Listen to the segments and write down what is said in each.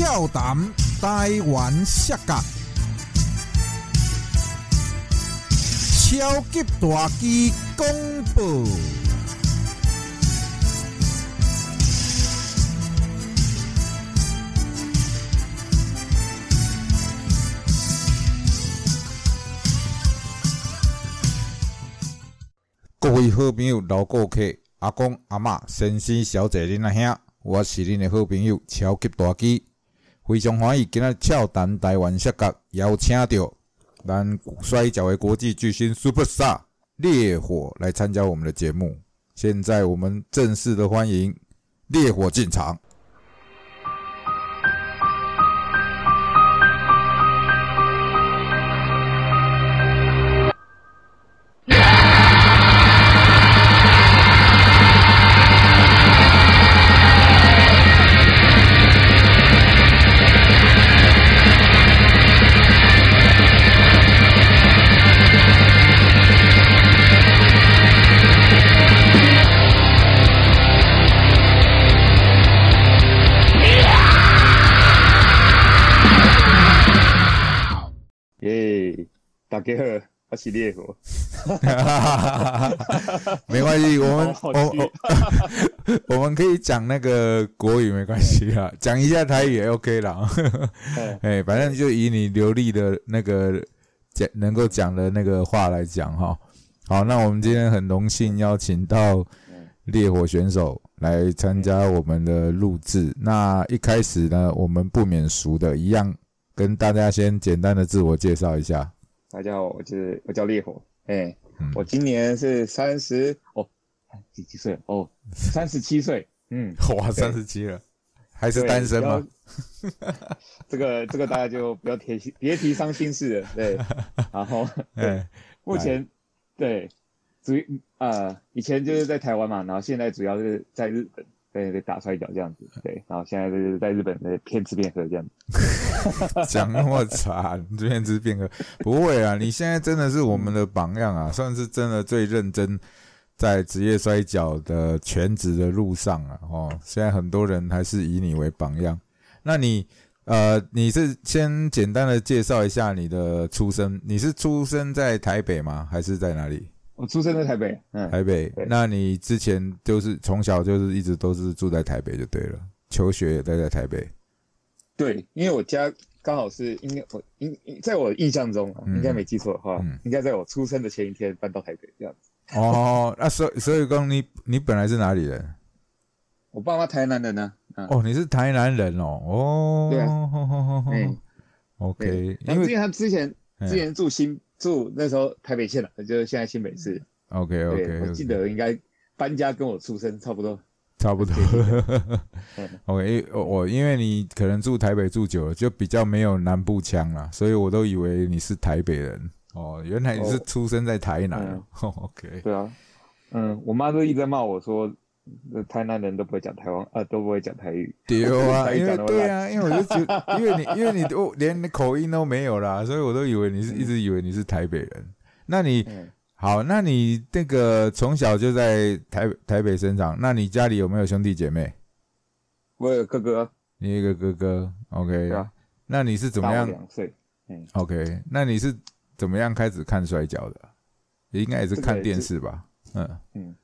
俏谈台湾摔角，超级大机公布。各位好朋友、老顾客、阿公、阿嬷、先生、小姐、恁阿兄，我是恁的好朋友超级大鸡，非常欢喜今仔俏谈台湾摔角邀请到咱摔跤的国际巨星 Super Star 烈火来参加我们的节目。现在我们正式的欢迎烈火进场。大家好，我是烈火。没关系，我们我我 我们可以讲那个国语没关系啦，讲一下台语也 OK 啦。哎哎，反正就以你流利的那个讲能够讲的那个话来讲哈。好，那我们今天很荣幸邀请到烈火选手来参加我们的录制。那一开始呢，我们不免俗的一样，跟大家先简单的自我介绍一下。大家好，我就是我叫烈火。哎、嗯我今年是三十哦，几几岁？哦，三十七岁。嗯，哇，三十七了，还是单身吗？？这个这个大家就不要提别提伤心事了。对，然后对，哎，目前对主呃以前就是在台湾嘛，然后现在主要是在日本。对对，打摔跤这样子，对，然后现在就是在日本的骗吃骗喝这样子。讲那么惨，这边只是变个不会啊！你现在真的是我们的榜样啊，算是真的最认真在职业摔跤的全职的路上啊。哦，现在很多人还是以你为榜样。那你呃，你是先简单的介绍一下你的出生，你是出生在台北吗？还是在哪里？我出生在台北，嗯，台北。那你之前就是从小就是一直都是住在台北就对了，求学也待在台北。对，因为我家刚好是应该我应在我印象中啊，嗯应该没记错的话，嗯应该在我出生的前一天搬到台北这样子。哦，那所以所以刚你你本来是哪里人？我爸妈台南人呢、啊，哦，你是台南人哦。哦，对啊吼吼吼吼嗯，OK，因为他之前嗯之前住新住那时候台北县了，就是现在新北市。OK OK，我记得应该搬家跟我出生差不多。差不多。OK，我我因为你可能住台北住久了，就比较没有南部腔了，所以我都以为你是台北人。哦，原来你是哦。出生在台南。嗯。哦。OK，对啊，嗯，我妈都一直在骂我说，呃台南人都不会讲台湾，啊，都不会讲台语。对啊，因为对啊，因为我就觉得，因为你因为你都连口音都没有啦，所以我都以为你是一直以为你是台北人。那你嗯，好，那你那个从小就在台台北生长，那你家里有没有兄弟姐妹？我有哥哥，你有一个哥哥，OK，啊，那你是怎么样两岁。嗯，？OK，那你是怎么样开始看摔跤的？也应该也是看电视吧？嗯，嗯，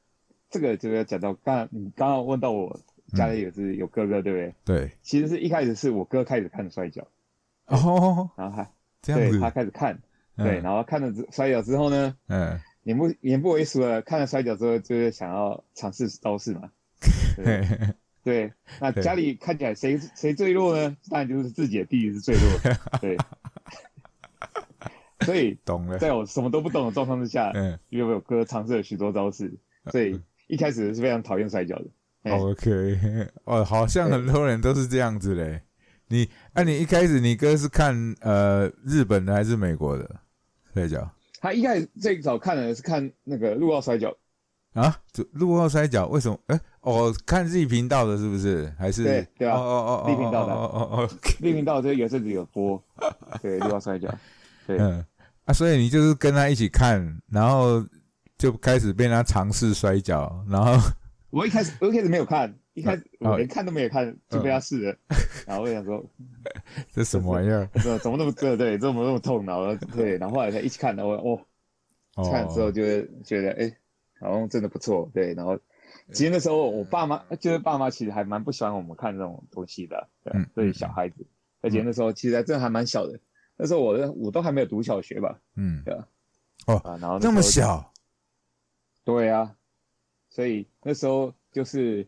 这个就要讲到刚你刚刚问到我家里也是有哥哥，对不对？对。其实是一开始是我哥开始看摔跤，哦，然后他这样子对他，开始看，对，嗯然后看了之摔跤之后呢，嗯，眼不眼不为熟了，看了摔跤之后就是想要尝试招式嘛。对，那家里看起来谁谁最弱呢？当然就是自己的弟弟是最弱的。对，所以懂了。在我什么都不懂的状况之下，嗯因为我哥尝试了许多招式，所以一开始是非常讨厌摔跤的。哎，OK，哦，好像很多人都是这样子嘞。你，那、你一开始你哥是看呃日本的还是美国的摔跤他一开始最早看的是看那个陆奥摔跤，啊？就陆奥摔跤为什么？哎、哦，看 Z 频道的是不是？还是对对啊哦哦哦 Z 频道的哦哦哦哦，立频道就有阵子有播，对陆奥摔跤，对，嗯啊，所以你就是跟他一起看，然后就开始被他尝试摔跤，然后我一开始我一开始没有看，一开始哦我连看都没有看就被他试了，然后我想说，这什么玩意儿？怎么怎么那么对对，怎么那么痛？然后对，然后后来才一起看，然后哦，哦看了之后就会觉得哎，好像真的不错，对，然后。其实那时候我爸妈就是爸妈，其实还蛮不喜欢我们看这种东西的，对，嗯对小孩子，而且那时候其实还真的还蛮小的，那时候我的我都还没有读小学吧，嗯，对吧，哦啊，然后那这么小，对啊，所以那时候就是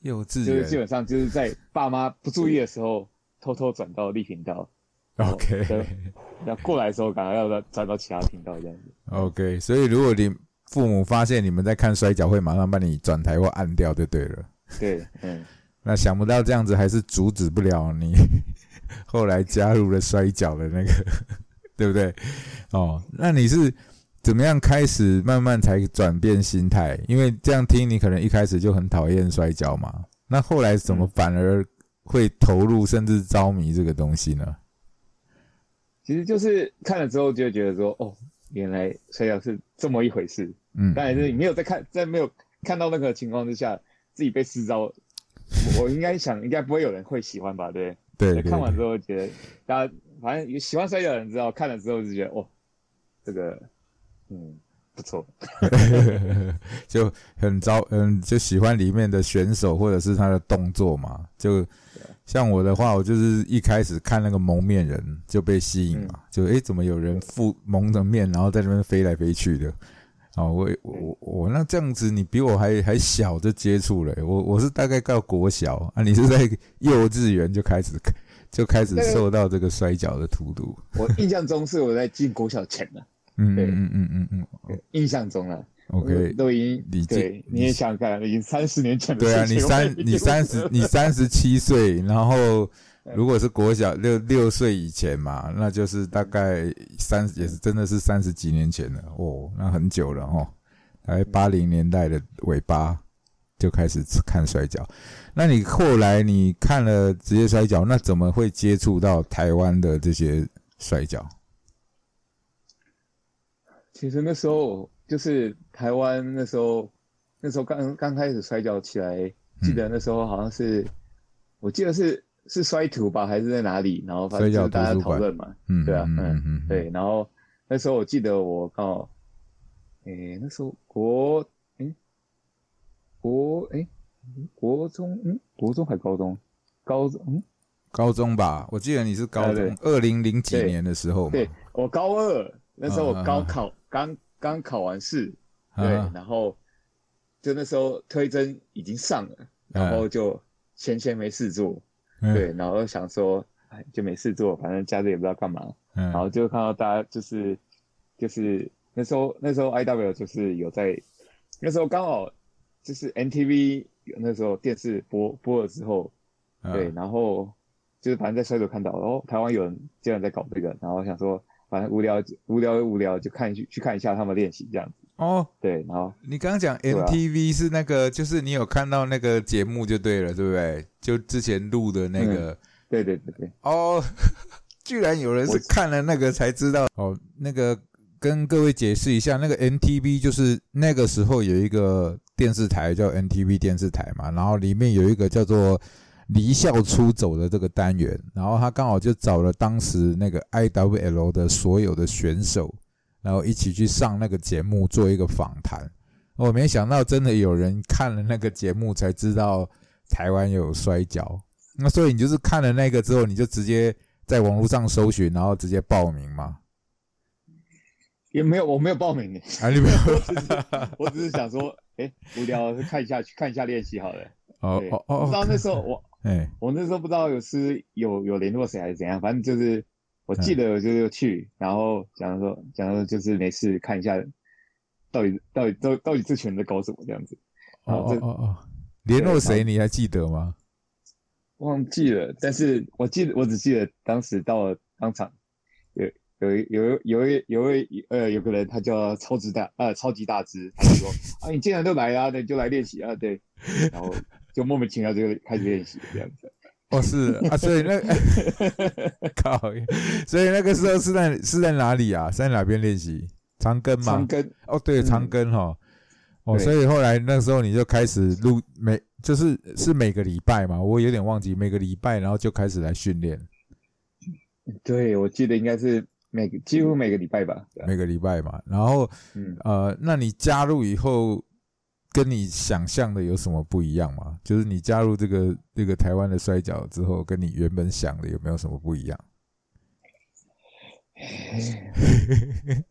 幼稚就是基本上就是在爸妈不注意的时候，偷偷转到立频道，，OK 对要过来的时候，赶快要转转到其他频道这样子。OK，所以如果你父母发现你们在看摔跤，会马上把你转台或按掉就对了。对，嗯，那想不到这样子还是阻止不了你 后来加入了摔跤的那个，对不对？哦，那你是怎么样开始慢慢才转变心态？因为这样听你可能一开始就很讨厌摔跤嘛，那后来怎么反而会投入甚至着迷这个东西呢？其实就是看了之后就会觉得说，哦，原来摔跤是这么一回事。嗯，当然是你没有在看，在没有看到那个情况之下，自己被施招，我我应该想，应该不会有人会喜欢吧？对不对。对对看完之后觉得，大家反正有喜欢摔跤的人知道，看了之后就觉得，哦，这个，嗯，不错。就很招，嗯，就喜欢里面的选手或者是他的动作嘛。就像我的话，我就是一开始看那个蒙面人就被吸引嘛，就诶、怎么有人覆蒙着面，然后在那边飞来飞去的。哦，我我我我那这样子，你比我还还小就接触了、我我是大概到国小啊，你是在幼稚园就开始就开始受到这个摔跤的荼毒。我印象中是我在进国小前的，嗯对嗯嗯嗯嗯对印象中啊。，OK，都已经理解对，你也想想看，已经三十年前的对啊，你三你三十你三十七岁，然后嗯如果是国小六六岁以前嘛，那就是大概三也是真的是三十几年前了哦，那很久了哦，大概八零年代的尾巴就开始看摔跤。那你后来你看了职业摔跤，那怎么会接触到台湾的这些摔跤？其实那时候就是台湾那时候，那时候刚刚开始摔跤起来，记得那时候好像是，我记得是是摔土吧，还是在哪里？然后反正就是大家讨论嘛，嗯，对啊，嗯嗯，嗯，对。然后那时候我记得我刚好，诶，那时候国，诶，国，诶，国中，嗯，国中还高中，高中，嗯，高中吧，我记得你是高啊中，二零零几年的时候嘛，对我高二那时候我高考刚刚考完试，啊。对，然后就那时候推甄已经上了，嗯然后就闲闲没事做，嗯对，然后想说，哎，就没事做，反正假日也不知道干嘛，嗯然后就看到大家就是就是那时候那时候 I W 就是有在那时候刚好就是 N T V 那时候电视播播了之后，嗯对，然后就是反正在摔手看到，哦，台湾有人竟然在搞这个，然后想说反正无聊无聊无聊就看去去看一下他们练习这样子，哦，对，然后你刚刚讲啊。MTV 是那个，就是你有看到那个节目就对了，对不对？就之前录的那个、对对对对，哦，居然有人是看了那个才知道。哦。那个跟各位解释一下，那个 NTV 就是那个时候有一个电视台叫 NTV 电视台嘛，然后里面有一个叫做离校出走的这个单元，然后他刚好就找了当时那个 IWL 的所有的选手，然后一起去上那个节目做一个访谈。我没想到真的有人看了那个节目才知道台湾有摔跤，那所以你就是看了那个之后，你就直接在网络上搜寻，然后直接报名吗？也没有我没有报名的，啊，你没有？我只是想说，哎，无聊看一下去看一下练习好了，哦，哦哦不知道哦，那时候我哎，我那时候不知道有是有有联络谁还是怎样，反正就是我记得我就是去，然后讲说讲说就是没事看一下，到底到底到到底这群人在搞什么这样子，哦哦哦哦，联络谁你还记得吗？忘记了，但是我记得我只记得当时到了当场，有有一有一有一有一呃有个人他叫超级大呃超级大只，他就说 啊你既然都来了、那你就来练习啊对，然后就莫名其妙就开始练习这样子。哦，是啊，所以那 靠，所以那个时候是在是在哪里啊？是在哪边练习？长庚嘛？长庚哦，对，嗯长庚哈。哦，所以后来那时候你就开始录每就是是每个礼拜嘛，我有点忘记每个礼拜，然后就开始来训练，对，我记得应该是每个几乎每个礼拜吧。每个礼拜嘛。然后嗯，呃，那你加入以后，跟你想象的有什么不一样吗？就是你加入这个这个台湾的摔角之后，跟你原本想的有没有什么不一样？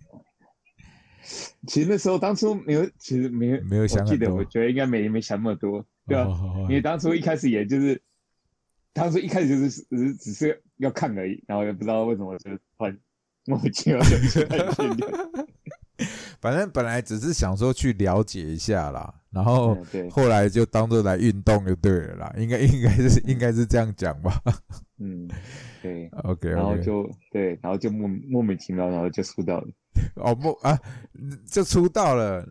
其实那时候当初没有，其实没有没有想我记得很多我觉得应该没没想那么多，对啊，哦因为当初一开始也就是，当初一开始就是只是只是要看而已，然后也不知道为什么就突然莫名其妙就去看训练。反正本来只是想说去了解一下啦，然后后来就当做来运动就对了啦，应该应该是应该是这样讲吧 嗯，对，？OK 然后就对，然后就莫莫名其妙，然后就出道了。哦莫啊，就出道了。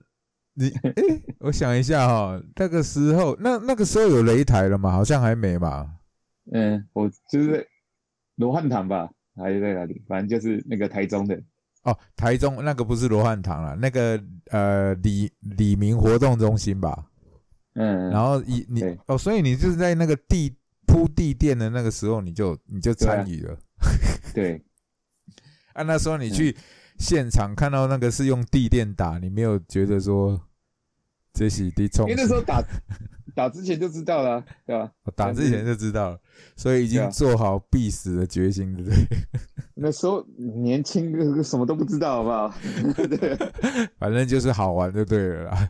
你 诶，我想一下哈、那个时候那那个时候有擂台了吗？好像还没嘛。嗯，我就是罗汉堂吧，还是在哪里？反正就是那个台中的。哦，台中那个不是罗汉堂了，那个呃李李明活动中心吧。嗯，然后你你哦，所以你就是在那个地铺地垫的那个时候，你就你就参与了。对，啊，那时候你去现场看到那个是用地垫打，你没有觉得说这是地冲因为？那时候打 打之前就知道了啊，对吧？我打之前就知道了，所以已经做好必死的决心，对不对？那时候年轻，什么都不知道，好不好？对，反正就是好玩就对了啦。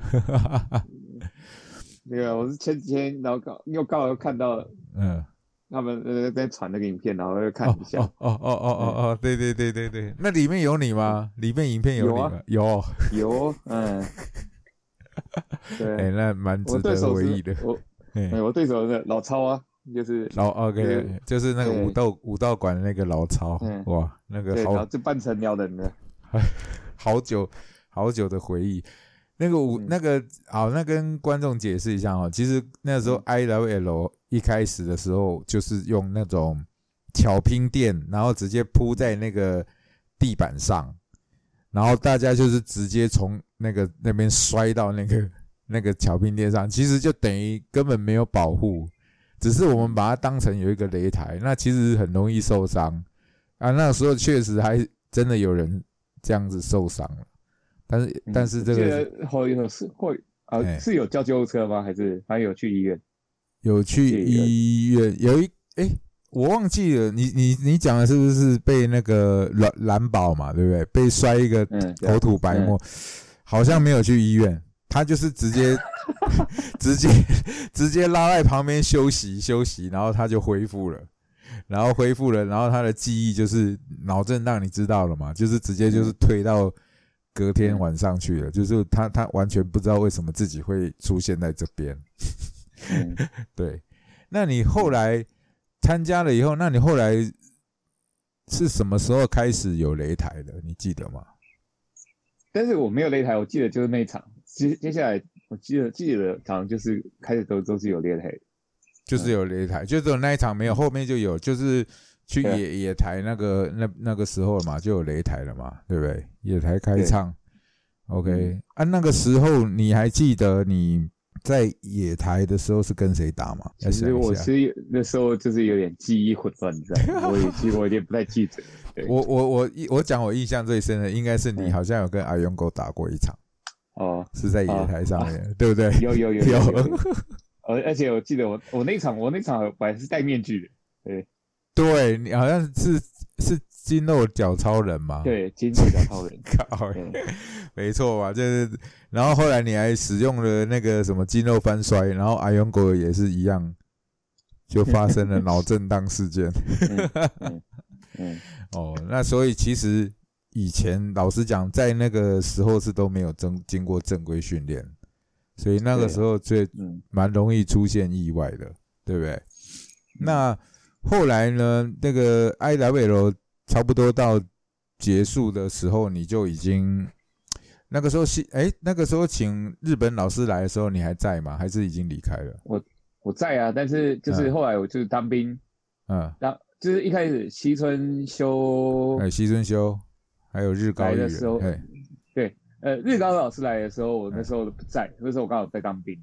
对啊，我是前几天，然后刚又刚好又看到嗯，他们呃在传那个影片，然后又看哦一下，哦哦哦哦哦哦，对对对对对，那里面有你吗？里面影片有你吗？有，有，嗯，对，哎，那蛮值得回忆的是。我，哎哎，我对手是老超啊，就是老 OK，对就是那个武道武道馆的那个老曹嗯，哇，那个好就半成鸟人的，好久好久的回忆。那个武嗯那个好，那跟观众解释一下哦。其实那时候嗯 I L L 一开始的时候，就是用那种巧拼垫，然后直接铺在那个地板上，然后大家就是直接从那个那边摔到那个 那个桥拼垫上，其实就等于根本没有保护，只是我们把它当成有一个擂台，那其实很容易受伤啊。那时候确实还真的有人这样子受伤了，但是嗯但是这个得后有是会啊哎是有叫救护车吗？还是还有去医院？有去医院有一诶，我忘记了，你你你讲的是不是被那个蓝蓝宝嘛，对不对？被摔一个口吐白沫，好像没有去医院，他就是直接 直接直接拉在旁边休息休息，然后他就恢复了。然后恢复了，然后他的记忆就是脑震荡，你知道了嘛？就是直接就是推到隔天晚上去了，就是他他完全不知道为什么自己会出现在这边。嗯 对，那你后来参加了以后，那你后来是什么时候开始有擂台的？你记得吗？但是我没有擂台，我记得就是那一场。接接下来我记得记得好像就是开始都都是有擂台。就是有擂台，就只有那一场没有，后面就有，就是去野野台那个那那个时候嘛，就有擂台了嘛，对不对？野台开唱，OK 嗯啊，那个时候你还记得你在野台的时候是跟谁打吗？要其实我。是那时候就是有点记忆混乱，你知道吗？我也其实我有点不太记得。我我我我讲我印象最深的应该是你嗯好像有跟阿勇狗打过一场，哦，是在野啊台上面，对不对？有有有有有，而而且我记得我我那场我那场我还是戴面具的，对对你好像是是筋肉脚超人嘛？，对，筋肉脚超人，靠，对没错吧？就是，然后后来你还使用了那个什么筋肉翻摔，然后阿勇狗也是一样，就发生了脑震荡事件。嗯嗯嗯，哦，那所以其实以前老实讲，在那个时候是都没有正经过正规训练，所以那个时候最嗯蛮容易出现意外的，对不对？那后来呢？那个 I W L 差不多到结束的时候，你就已经那个时候是哎，那个时候请日本老师来的时候，你还在吗？还是已经离开了？我我在啊，但是就是嗯后来我就是当兵，嗯，当就是一开始西村修哎，西村修，还有日高的时候人，哎，呃，日高老师来的时候，我那时候不在，那时候我刚好在当兵。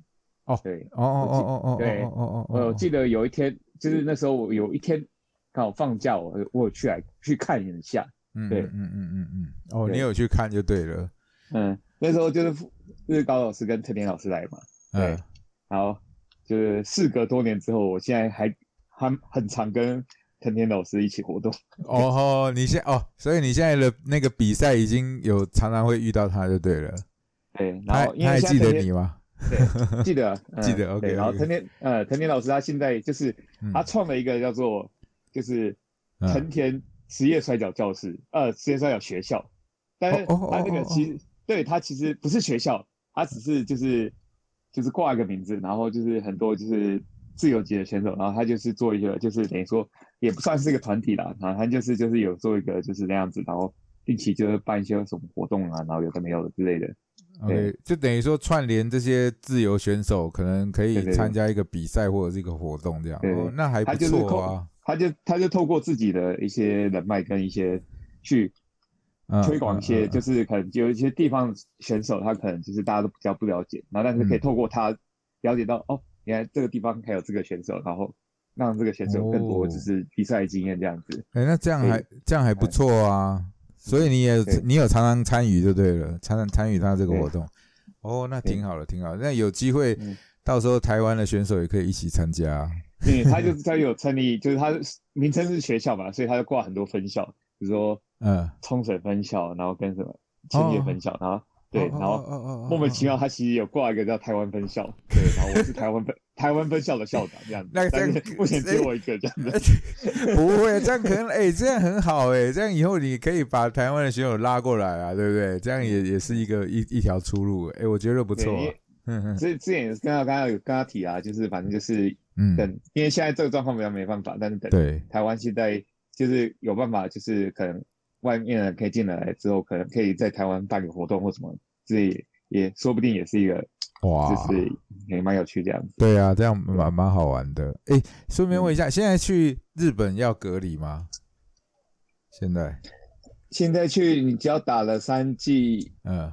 哦，对，哦哦哦哦哦，对哦哦哦，我记得有一天，就是那时候我有一天刚好放假，我我有去来去看一下。嗯，对。嗯嗯嗯嗯。嗯，哦，你有去看就对了，嗯，那时候就是日高老师跟陈田老师来嘛。对嗯，然后就是事隔多年之后，我现在还还很常跟陈田老师一起活动。哦吼，你现哦，所以你现在的那个比赛已经有常常会遇到他就对了，对，然他后因他还记得你吗？对，记得，嗯。记得，OK，然后藤田呃藤田老师他现在就是嗯。他创了一个叫做就是嗯藤田职业摔跤教室，呃职业摔跤学校，但是他那哦哦个其实对他其实不是学校，他只是就是就是挂一个名字，然后就是很多就是自由级的选手，然后他就是做一个就是等于说也不算是一个团体啦，然后他就是就是有做一个就是那样子，然后定期就是办一些什么活动啊，然后有的没有的之类的。OK，就等于说串联这些自由选手，可能可以对对对参加一个比赛或者是一个活动这样。对对哦，那还不他就是错啊。他就他就透过自己的一些人脉跟一些去嗯推广一些，就是可能有一些地方选手，他可能就是大家都比较不了解，然后但是可以嗯透过他了解到，哦，原来这个地方还有这个选手，然后让这个选手有更多哦就是比赛经验这样子。哎、那这样还这样还不错啊。所以你也你有常常参与就对了，常常参与他这个活动。哦，那挺好的，挺好的。那有机会嗯到时候台湾的选手也可以一起参加。对，他就是他有成立，就是他名称是学校嘛，所以他就挂很多分校，比如说嗯，冲水分校，然后跟什么千叶分校，然后对，哦然后莫名其妙，他其实有挂一个叫台湾分校，对，然后我是台湾分台湾分校的校长这样子，那这样目前只有我一个这样子，不会，这样可能哎、这样很好哎、这样以后你可以把台湾的选手拉过来啊，对不对？这样也也是一个一一条出路，哎、我觉得不错。嗯嗯之之前也是跟他刚刚有跟他提啊，就是反正就是嗯，等，因为现在这个状况比较没办法，但是等对，台湾现在就是有办法，就是可能外面可以进来之后，可能可以在台湾办个活动或什么，这也也说不定也是一个，哇，就是也蛮有趣这样子。对啊，这样蛮蛮好玩的。哎、顺便问一下，现在去日本要隔离吗？现在，现在去你只要打了三剂，嗯，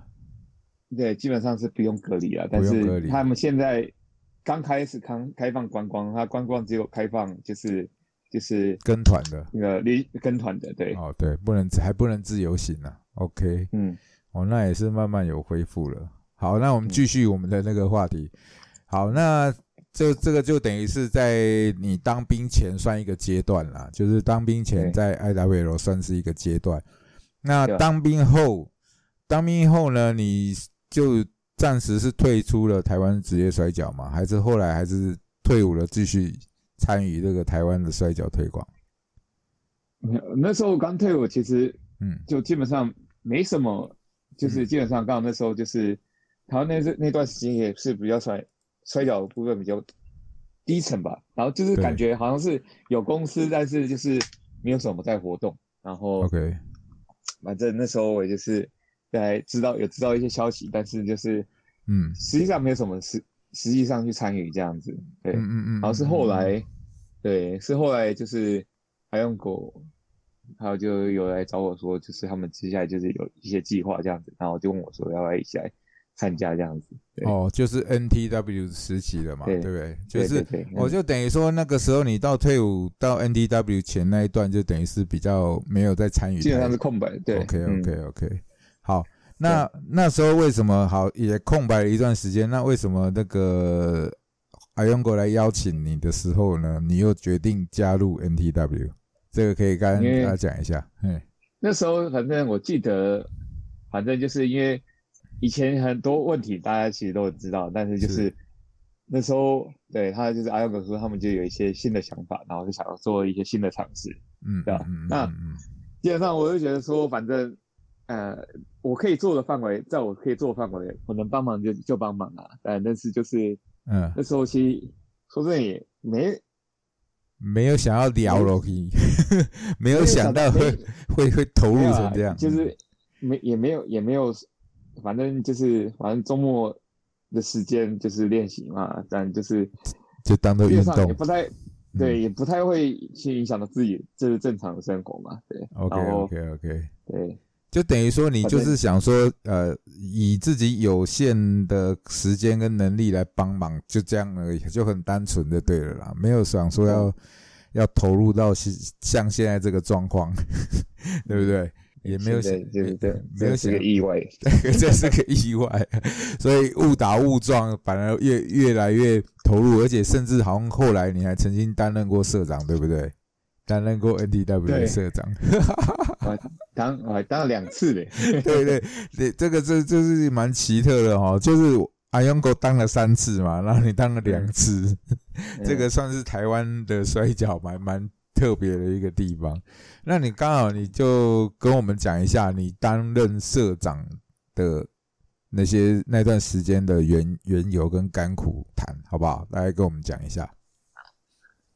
对，基本上是不用隔离了。但是他们现在刚开始开开放观光，它观光只有开放就是就是跟团的。那个离跟团的，对，哦，对，不能还不能自由行啊。OK，嗯，哦，那也是慢慢有恢复了。好，那我们继续我们的那个话题。好，那这这个就等于是在你当兵前算一个阶段啦，就是当兵前对在 IWL 算是一个阶段。那当兵后，当兵后呢，你就暂时是退出了台湾职业摔角吗？还是后来还是退伍了，继续参与这个台湾的摔角推广？没有那时候刚退伍，其实嗯。就基本上没什么，就是嗯。基本上刚好那时候就是台湾那那那段时间也是比较摔摔跤的部分比较低沉吧，然后就是感觉好像是有公司，但是就是没有什么在活动，然后，OK，反正那时候我就是在知道有知道一些消息，但是就是嗯。实际上没有什么实实际上去参与这样子，对，嗯嗯嗯，然后是后来，对，是后来就是还用狗，还有就有来找我说，就是他们接下来就是有一些计划这样子，然后就问我说要不要一起来参加这样子，对，哦，就是 NTW 时期了嘛，对对不对？就是我就等于说那个时候你到退伍到 NTW 前那一段，就等于是比较没有在参与。基本上是空白，对 OK 嗯。OK OK，好，那那时候为什么好也空白了一段时间？那为什么那个阿勇哥来邀请你的时候呢，你又决定加入 NTW？这个可以跟大家讲一下。嗯那时候反正我记得，反正就是因为以前很多问题大家其实都知道，但是就是是那时候对他就是阿勇哥说他们就有一些新的想法，然后就想要做一些新的尝试。嗯，对吧那基本上我就觉得说，反正呃，我可以做的范围，在我可以做的范围，我能帮忙就就帮忙啊。但但是就是嗯，那时候其实说真的也没没有想要聊没了，没有想到会会会投入成这样，就是没也没有也没有，反正就是反正周末的时间就是练习嘛，但就是就当做运动也。不太嗯对，也不太会去影响到自己这是正常的生活嘛，对。，OK OK OK 对，就等于说你就是想说，呃，以自己有限的时间跟能力来帮忙，就这样而已，就很单纯的对了啦，没有想说要要投入到像现在这个状况，对不对？也没有对对对，没有是个意外，这是个意外，所以误打误撞，反而越越来越投入，而且甚至好像后来你还曾经担任过社长，对不对？担任过 NTW 的社长，我当我还当了两次嘞，对对对，这个这这是蛮奇特的哈，就是阿勇哥当了三次嘛，然后你当了两次，这个算是台湾的摔跤蛮蛮。特别的一个地方，那你刚好你就跟我们讲一下你担任社长的那些那段时间的缘缘由跟甘苦谈，好不好？来跟我们讲一下。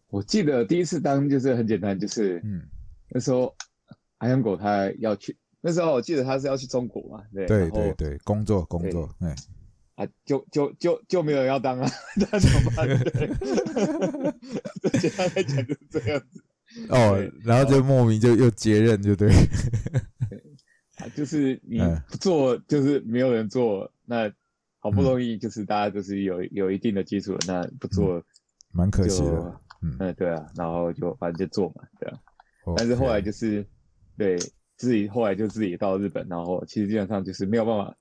我记得第一次当就是很简单，就是嗯，那时候阿阳狗他要去，那时候我记得他是要去中国嘛，对对对对，工作工作，哎啊，就就就就没有人要当啊，那怎么办？简单来讲就是这样子。哦，然后就莫名就又接任，就对。啊，就是你不做，就是没有人做。那好不容易就是大家就是有有一定的基础，那不做，蛮可惜的。嗯，对啊，然后就反正就做嘛，对啊。但是后来就是，对自己后来就自己到日本，然后其实基本上就是没有办法。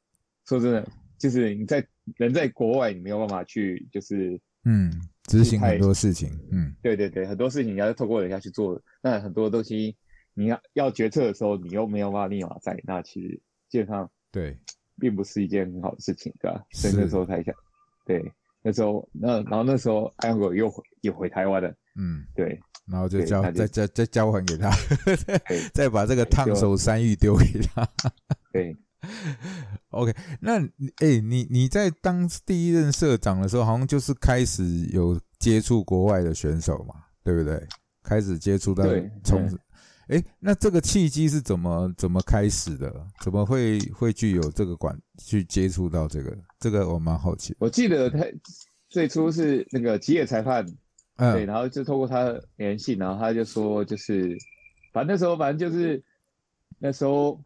说真的，就是你在人在国外，你没有办法去，就是嗯。执行很多事情，嗯，对对对，很多事情你要透过人家去做，那很多东西你要要决策的时候，你又没有办法立马在，那其实基本上对，并不是一件很好的事情，对吧？所以那时候才想，对，那时候那然后那时候安狗又回又回台湾了，嗯，对，然后就交再再再交还给他，再把这个烫手山芋丢给他，对。OK，那哎，你你在当第一任社长的时候，好像就是开始有接触国外的选手嘛，对不对？开始接触到从，哎，那这个契机是怎么怎么开始的？怎么会会具有这个管去接触到这个？这个我蛮好奇。我记得他最初是那个吉野裁判，对，然后就透过他联系，然后他就说，就是反正那时候反正就是那时候。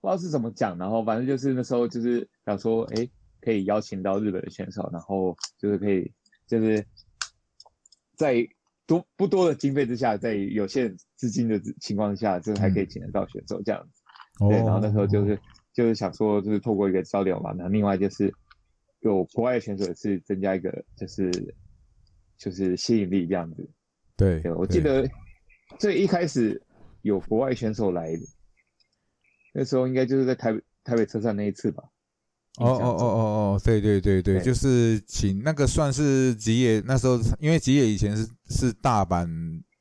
不知道是怎么讲，然后反正就是那时候就是想说，哎，可以邀请到日本的选手，然后就是可以，就是在多不多的经费之下，在有限资金的情况下，就还可以请得到选手这样子。对，然后那时候就是就是想说，就是透过一个交流嘛，那另外就是有国外的选手也是增加一个就是就是吸引力这样子。对，我记得最一开始有国外选手来。那时候应该就是在台北台北车站那一次吧。哦哦哦哦哦，对对对对，就是请那个算是吉野那时候，因为吉野以前是是大阪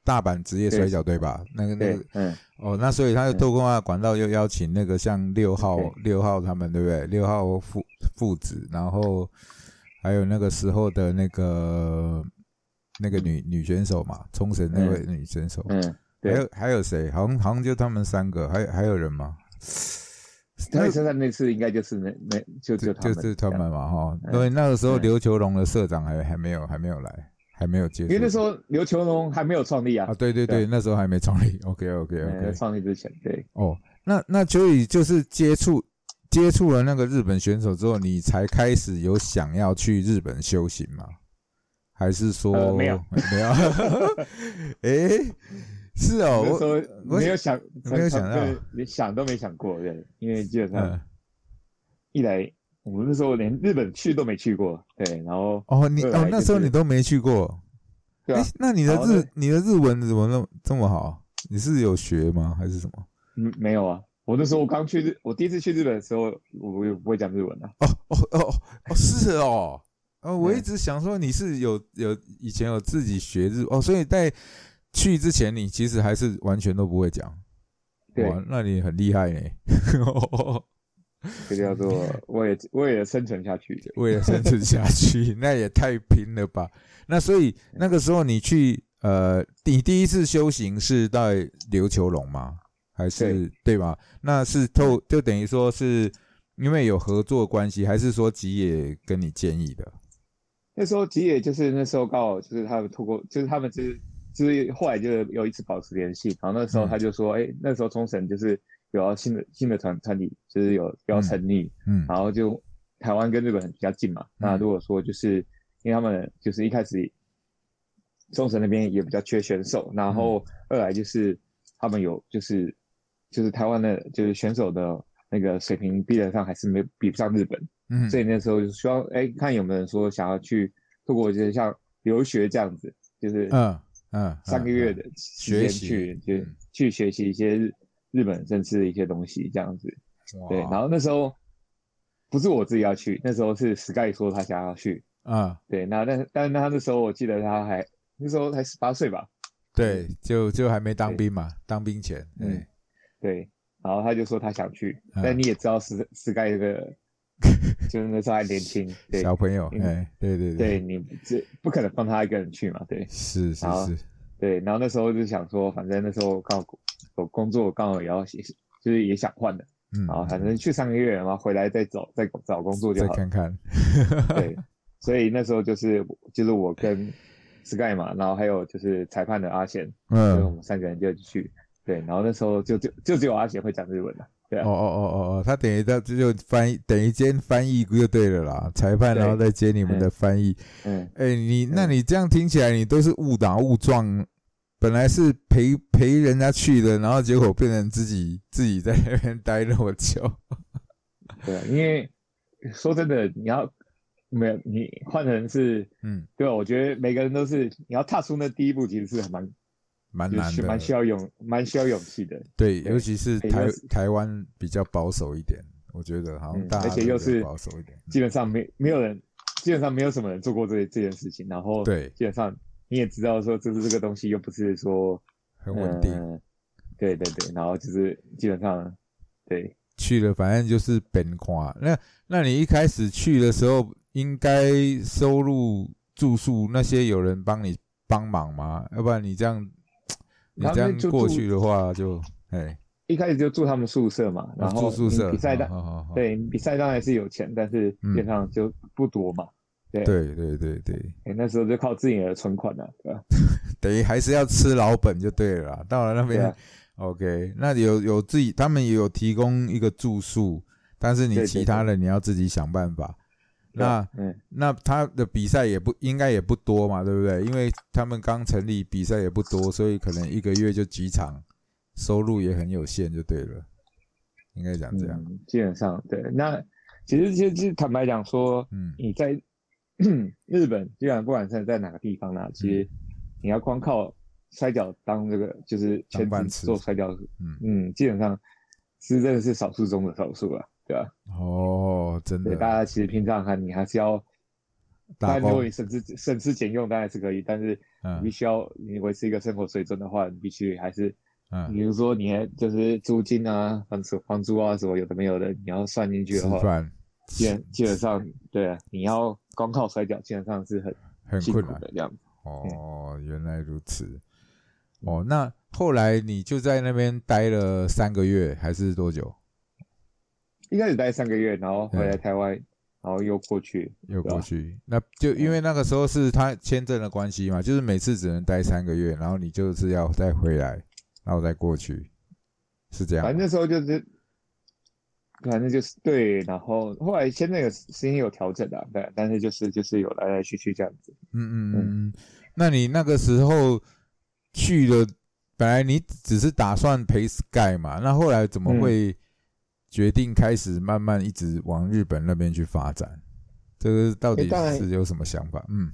大阪职业摔跤对吧？那个那个嗯。哦，那所以他就透过那管道又邀请那个像六号六号他们对不对？六号父父子，然后还有那个时候的那个那个女女选手嘛，冲绳那位女选手，嗯，还有还有谁？好像好像就他们三个，还还有人吗？那身上那次应该就是那那就就就是他们嘛哈，因为那个时候刘球龙的社长还还没有还没有来，还没有接，因为那时候刘球龙还没有创立啊。啊，对对对，那时候还没创立。OK OK OK，创立之前对。哦，那那所以就是接触接触了那个日本选手之后，你才开始有想要去日本修行吗？还是说没有没有？哎。是哦，我没有想，没有想到，连想都没想过，对，因为基本上一来，我们那时候连日本去都没去过，对，然后哦，你哦那时候你都没去过，对啊，那你的日你的日文怎么那么这么好？你是有学吗？还是什么？嗯，没有啊，我那时候我刚去日，我第一次去日本的时候，我我不会讲日文啊。哦哦哦哦，是哦，哦，我一直想说你是有有以前有自己学日哦，所以在。去之前，你其实还是完全都不会讲，对哇，那你很厉害呢。这叫做为为了生存下去，为了生存下去，那也太拼了吧？那所以那个时候你去，呃，你第一次修行是在琉球龙吗？还是对吧？那是透，就等于说是因为有合作关系，还是说吉野跟你建议的？那时候吉野就是那时候刚好就是他们透过，就是他们是。就是后来就有一次保持联系，然后那时候他就说，哎，那时候冲绳就是有要新的新的团团体，就是有比较成立，嗯。然后就台湾跟日本比较近嘛，那如果说就是因为他们就是一开始冲绳那边也比较缺选手，然后二来就是他们有就是就是台湾的就是选手的那个水平比得上还是没比不上日本，嗯，所以那时候就希望哎看有没有人说想要去透过就是像留学这样子，就是嗯嗯三个月的时间学习去就嗯。去学习一些日日本认识的一些东西这样子。对，然后那时候不是我自己要去，那时候是 Sky 说他想要去。啊，对，那但但他那时候我记得他还那时候才十八岁吧。对，就就还没当兵嘛，当兵前，嗯对，对，然后他就说他想去，嗯但你也知道 Sky 个就是那时候还年轻，对小朋友，嗯哎，对对对，你这不可能放他一个人去嘛，对是是好是，对，然后那时候就想说，反正那时候刚好有工作，刚好也要就是也想换的，嗯，啊反正去三个月，然后回来再找再找工作就再好了。看。看，对，所以那时候就是就是我跟 Sky 嘛，然后还有就是裁判的阿贤，嗯。所以我嗯，们三个人就去。对，然后那时候就就就只有阿贤会讲日文了。对啊，哦哦哦哦哦，他等于他这就翻译，等于兼翻译就对了啦，裁判然后再接你们的翻译，嗯，哎，你那你这样听起来，你都是误打误撞，本来是陪陪人家去的，然后结果变成自己自己在那边待那么久，对啊，因为说真的，你要没有你换成是，嗯，对吧？我觉得每个人都是你要踏出那第一步，其实是蛮蛮难的，蛮需要勇蛮需要勇气的。对，对尤其是台台湾比较保守一点，我觉得好像嗯大家而且又是保守一点，基本上没没有人，基本上没有什么人做过这这件事情。然后对基本上你也知道说，就是这个东西又不是说很稳定。嗯对对对，然后就是基本上对去了，反正就是本花。那那你一开始去的时候，应该收入、住宿那些有人帮你帮忙吗？要不然你这样，你这样过去的话就，哎，一开始就住他们宿舍嘛，然后住宿舍，比赛当对比赛当然是有钱，但是嗯基本上就不多嘛。对对对对那时候就靠自己的存款了，对吧？等于还是要吃老本就对了啦。到了那边、啊 o k 那有有自己，他们也有提供一个住宿，但是你其他的你要自己想办法。那嗯，那他的比赛也不应该也不多嘛，对不对？因为他们刚成立，比赛也不多，所以可能一个月就几场，收入也很有限，就对了。应该讲这样，嗯，基本上对。那其实其实坦白讲说，嗯你在 日本，基本上不管是在哪个地方呢，其实你要光靠摔跤当这个就是全职做摔跤，嗯，嗯，基本上是真的是少数中的少数了，对吧？哦，真对，的，大家其实平常看你还是要，当然如果你省吃省吃俭用当然是可以，但是你必嗯须要你维持一个生活水准的话，你必须还是，嗯，比如说你还就是租金啊、房租房租啊什么有的没有的，你要算进去的话，基本基本上对啊，你要光靠摔跤，基本上是很很困难的。这样子。哦，原来如此。哦，那后来你就在那边待了三个月，还是多久？一开始待三个月，然后回来台湾，然后又过去，又过去，那就因为那个时候是他签证的关系嘛，就是每次只能待三个月，然后你就是要再回来，然后再过去，是这样。反正那时候就是，反正就是对，然后后来现在有时间有调整的，对，但是就是就是有来来去去这样子。嗯嗯嗯嗯。那你那个时候去了，本来你只是打算陪 Sky 嘛，那后来怎么嗯会决定开始慢慢一直往日本那边去发展？这个到底是有什么想法？嗯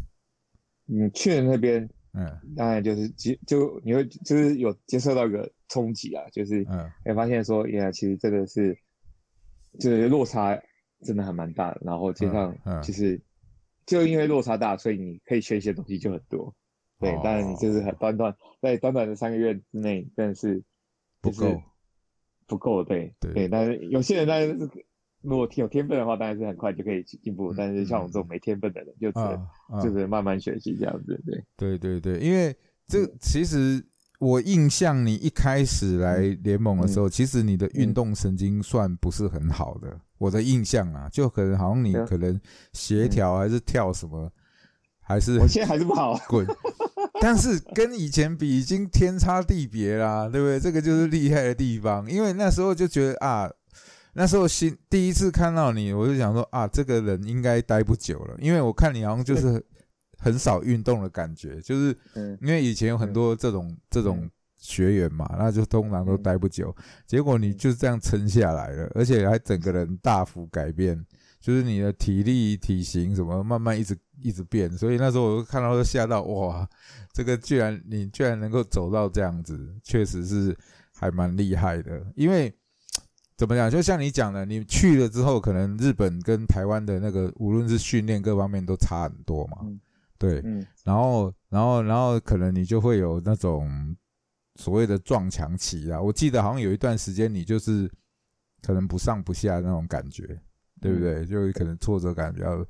你去了那边，嗯当然就是接就你会就是有接受到一个冲击啊，就是嗯会发现说，原来其实这个是就是落差真的还蛮大的，然后加上嗯。嗯其实就因为落差大，所以你可以学习的东西就很多。对哦，当然你就是很短短在短短的三个月之内，真的是不够。不够，对对。但是有些人当然是如果挺有天分的话，当然是很快就可以进步，嗯但是像我们这种没天分的人，就只能、就是慢慢学习这样子，对。对对对，因为这其实我印象，你一开始来联盟的时候，其实你的运动神经算不是很好的。我的印象啊，就可能好像你可能协调还是跳什么，还是我现在还是不好，滚，但是跟以前比已经天差地别啦，对不对？这个就是厉害的地方，因为那时候就觉得啊，那时候新第一次看到你，我就想说啊，这个人应该待不久了，因为我看你好像就是很少运动的感觉，就是因为以前有很多这种这种学员嘛，那就通常都待不久，结果你就这样撑下来了，而且还整个人大幅改变。就是你的体力、体型什么慢慢一直一直变，所以那时候我看到都吓到，哇，这个居然你居然能够走到这样子，确实是还蛮厉害的。因为怎么讲，就像你讲的，你去了之后，可能日本跟台湾的那个无论是训练各方面都差很多嘛，对，然后然后然后可能你就会有那种所谓的撞墙期啊。我记得好像有一段时间你就是可能不上不下那种感觉。对不对？就可能挫折感比较，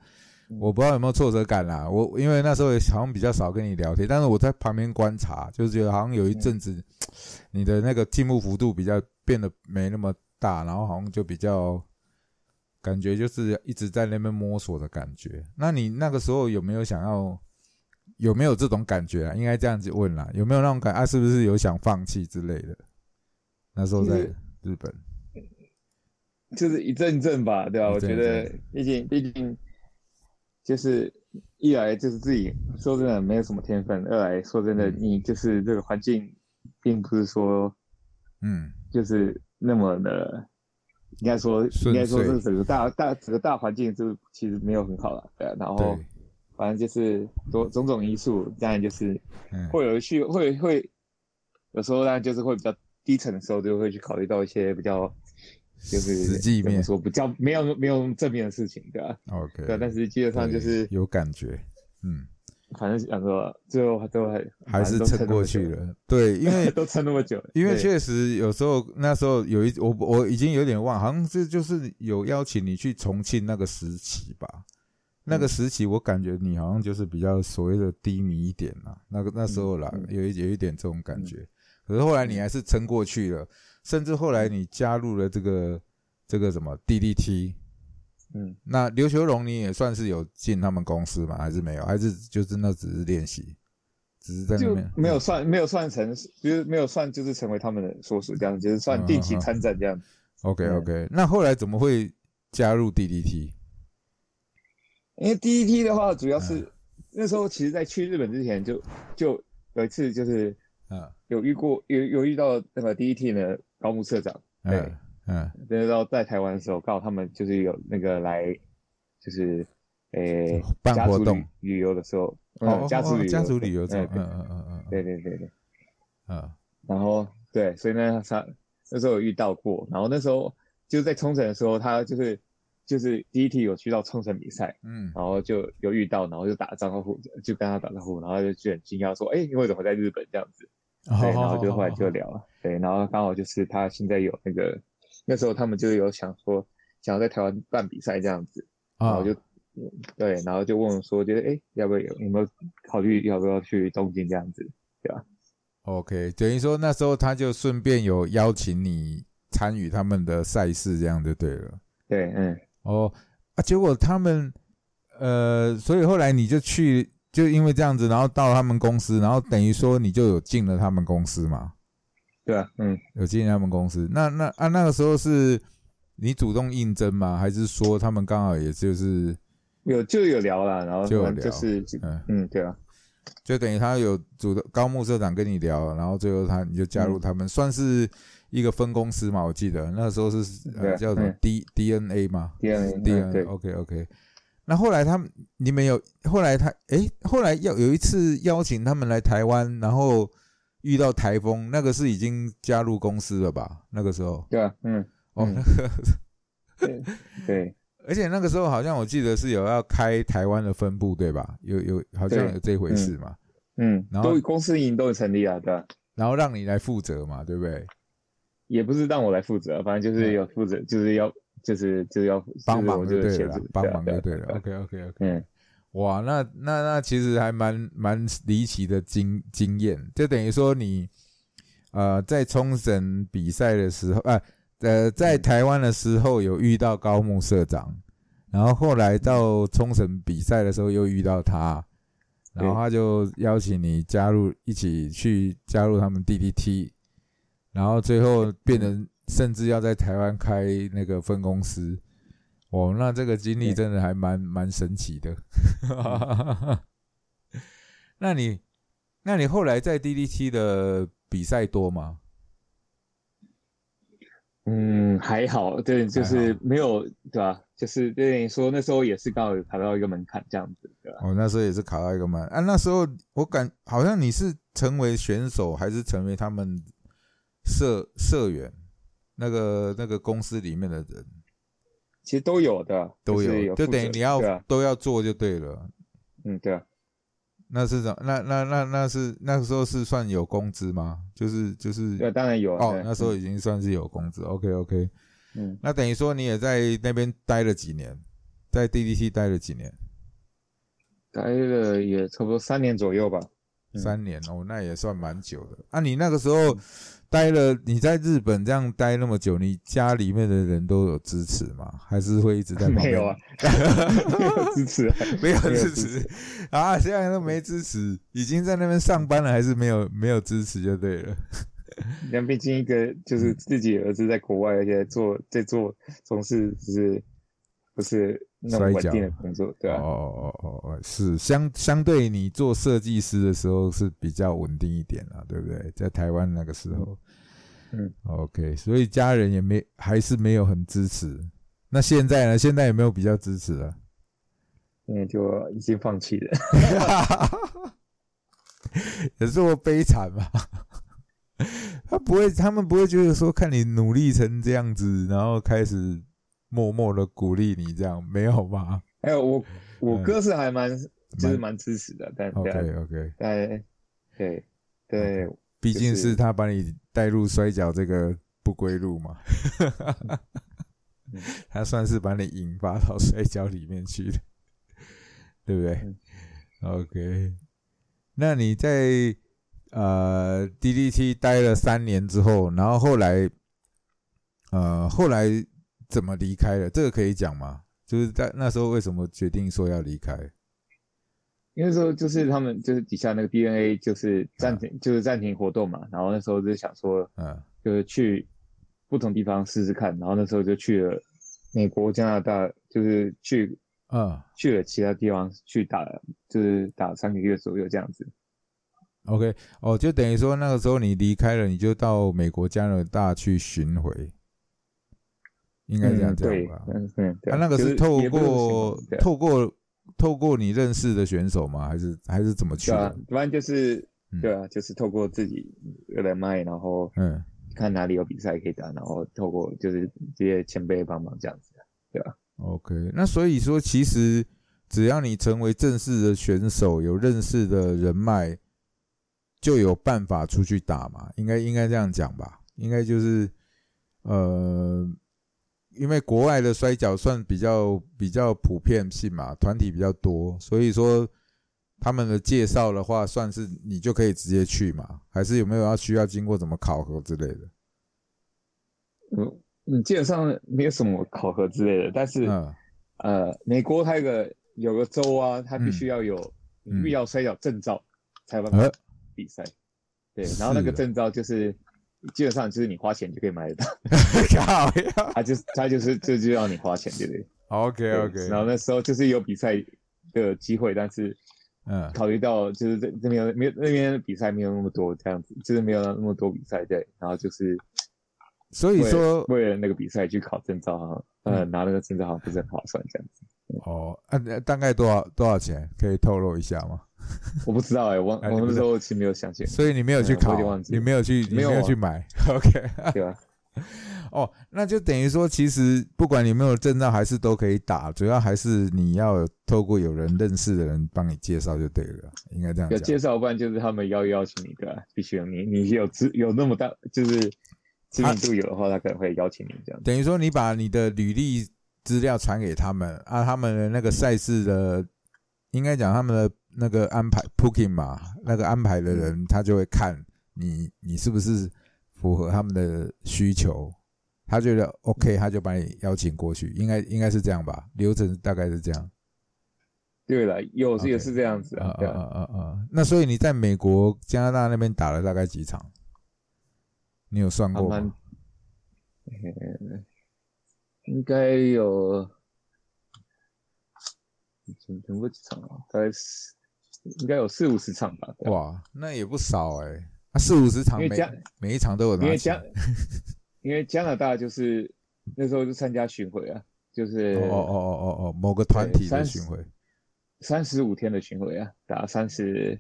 我不知道有没有挫折感啦。我因为那时候好像比较少跟你聊天，但是我在旁边观察，就是觉得好像有一阵子 你的那个进步幅度比较变得没那么大，然后好像就比较感觉就是一直在那边摸索的感觉。那你那个时候有没有想要有没有这种感觉啊？应该这样子问啦，有没有那种感啊？是不是有想放弃之类的？那时候在日本。就是一阵阵吧，对吧？我觉得，毕竟，毕竟，就是一来就是自己说真的没有什么天分，二来说真的，你就是这个环境，并不是说，嗯，就是那么的，应该说，应该说是整个大大整个大环境就其实没有很好了，对。然后，反正就是多种种因素，当然就是会有去会会有时候当然就是会比较低沉的时候，就会去考虑到一些比较。就是实际面说比较没有没有正面的事情，对吧？OK，对，但是基本上就是有感觉，嗯，反正想说最后都还还是撑过去了，对，因为 都撑那么久，因为确实有时候那时候有一我我已经有点忘，好像是就是有邀请你去重庆那个时期吧，那个时期我感觉你好像就是比较所谓的低迷一点啊，那个那时候啦，有一有一点这种感觉，可是后来你还是撑过去了。甚至后来你加入了这个这个什么 DDT，嗯，那刘学荣你也算是有进他们公司吗？还是没有？还是就真的只是练习，只是在那边没有算没有算成，就是没有算就是成为他们的所属这样，就是算定期参战这样。OK OK，那后来怎么会加入 DDT？因为 DDT 的话，主要是那时候其实，在去日本之前就就有一次就是，嗯，有遇过有有遇到那个 DDT 的。高木社长，对，嗯，那时候在台湾的时候，刚好他们就是有那个来，就是诶，办活动。旅游的时候，哦，家族旅游，家族旅游，嗯嗯嗯嗯，对对对对，嗯，然后对，所以呢，他那时候有遇到过，然后那时候就在冲绳的时候，他就是就是第一题有去到冲绳比赛，嗯，然后就有遇到，然后就打招呼，就跟他打招呼，然后就就很惊讶说，哎，你为什么在日本这样子？对，然后就后来就聊了，对，然后刚好就是他现在有那个，那时候他们就有想说，想要在台湾办比赛这样子，然后就，对，然后就问我说，觉得哎，要不要有有没有考虑要不要去东京这样子，对吧？OK，等于说那时候他就顺便有邀请你参与他们的赛事，这样就对了。对，嗯，哦，啊，结果他们，呃，所以后来你就去。就因为这样子，然后到他们公司，然后等于说你就有进了他们公司嘛？对啊，嗯，有进他们公司。那那啊，那个时候是你主动应征吗？还是说他们刚好也就是有就有聊了，然后就有聊，就是嗯嗯，对啊，就等于他有主动高木社长跟你聊，然后最后他你就加入他们，算是一个分公司嘛？我记得那时候是呃叫什么 D DNA 嘛？DNA DNA，OK OK。那后来他们，你们有后来他哎，后来要有一次邀请他们来台湾，然后遇到台风，那个是已经加入公司了吧？那个时候，对啊，嗯，哦，那个，对对，而且那个时候好像我记得是有要开台湾的分部，对吧？有有好像有这回事嘛？嗯，然后公司已经都成立了，对，然后让你来负责嘛，对不对？也不是让我来负责，反正就是要负责，就是要。就是就是要帮忙就对了，帮忙就对了。OK OK OK。嗯，哇，那那那其实还蛮蛮离奇的经经验，就等于说你呃在冲绳比赛的时候，呃呃在台湾的时候有遇到高木社长，然后后来到冲绳比赛的时候又遇到他，然后他就邀请你加入，一起去加入他们 DDT，然后最后变成甚至要在台湾开那个分公司。哦，那这个经历真的还蛮蛮神奇的。那你，那你后来在 DDT 的比赛多吗？嗯，还好，对，就是没有，对吧？就是对你说那时候也是刚好卡到一个门槛这样子，对吧？哦，那时候也是卡到一个门啊。那时候我感好像你是成为选手，还是成为他们社社员那个那个公司里面的人？其实都有的，都有，就等于你要都要做就对了。嗯，对啊。那是什？那那那那是那个时候是算有工资吗？就是就是。对，当然有哦。那时候已经算是有工资。OK OK。嗯。那等于说你也在那边待了几年，在 DDT 待了几年？待了也差不多三年左右吧。三年哦，那也算蛮久的。啊，你那个时候。待了你在日本这样待那么久，你家里面的人都有支持吗？还是会一直在 没有 啊？没有支持，没有支持啊！现在都没支持，已经在那边上班了，还是没有没有支持就对了。那毕竟一个就是自己儿子在国外，而且做在做从事就是不是那么稳定的工作，对吧？哦哦哦哦，是相相对你做设计师的时候是比较稳定一点啊，对不对？在台湾那个时候，嗯，OK，所以家人也没还是没有很支持。那现在呢？现在有没有比较支持了？嗯，就已经放弃了。也是我悲惨吗？他不会，他们不会觉得说看你努力成这样子，然后开始。默默的鼓励你，这样没有吗？哎，我我哥是还蛮，就是蛮支持的，但 OK OK，但对对，毕竟是他把你带入摔跤这个不归路嘛，他算是把你引发到摔跤里面去的，对不对？OK，那你在呃 DDT 待了三年之后，然后后来呃后来。怎么离开的？这个可以讲吗？就是在那时候为什么决定说要离开？因为说就是他们就是底下那个 DNA 就是暂停，就是暂停活动嘛。然后那时候就想说，嗯，就是去不同地方试试看。然后那时候就去了美国、加拿大，就是去，嗯，去了其他地方去打，就是打三个月左右这样子。OK，哦，就等于说那个时候你离开了，你就到美国、加拿大去巡回。应该这样讲吧？嗯嗯，他那个是透过透过透过你认识的选手吗？还是还是怎么去的？一般就是对啊，就是透过自己人脉，然后嗯，看哪里有比赛可以打，然后透过就是这些前辈帮忙这样子，对吧？OK，那所以说，其实只要你成为正式的选手，有认识的人脉，就有办法出去打嘛？应该应该这样讲吧？应该就是呃。因为国外的摔跤算比较比较普遍性嘛，团体比较多，所以说他们的介绍的话，算是你就可以直接去嘛？还是有没有要需要经过什么考核之类的？嗯，你基本上没有什么考核之类的，但是呃，美国它有个有个州啊，它必须要有必要摔跤证照才办法比赛。对，然后那个证照就是。基本上就是你花钱就可以买得到，他就是他就是这就要你花钱，对不对？OK OK。然后那时候就是有比赛的机会，但是嗯，考虑到就是这这边没有那边比赛没有那么多这样子，就是没有那么多比赛对，然后就是所以说为了那个比赛去考证照哈，呃，拿那个证照好像不是很划算这样子。哦，啊，大概多少多少钱可以透露一下吗？我不知道哎，我我那时候其实没有想起，所以你没有去考，你没有去，没有去买，OK，对吧？哦，那就等于说，其实不管你有没有证照，还是都可以打，主要还是你要透过有人认识的人帮你介绍就对了，应该这样。有介绍，不然就是他们要邀请你，对吧？必须你你有知有那么大，就是知名度有的话，他可能会邀请你这样。等于说，你把你的履历资料传给他们啊，他们的那个赛事的，应该讲他们的。那个安排 booking 嘛，那个安排的人他就会看你，你是不是符合他们的需求，他觉得 OK，他就把你邀请过去，应该应该是这样吧？流程大概是这样。对了，有 OK 也是这样子啊啊，啊啊，啊！那所以你在美国、加拿大那边打了大概几场？你有算过吗？，嗯，应该有，全全部几场啊？大概是应该有四五十场吧。哇，那也不少哎、啊，四五十场，每每一场都有拿因为加，因为加拿大就是那时候就参加巡回啊，就是哦哦哦哦哦哦，某个团体的巡回。三十五天的巡回啊，打三十，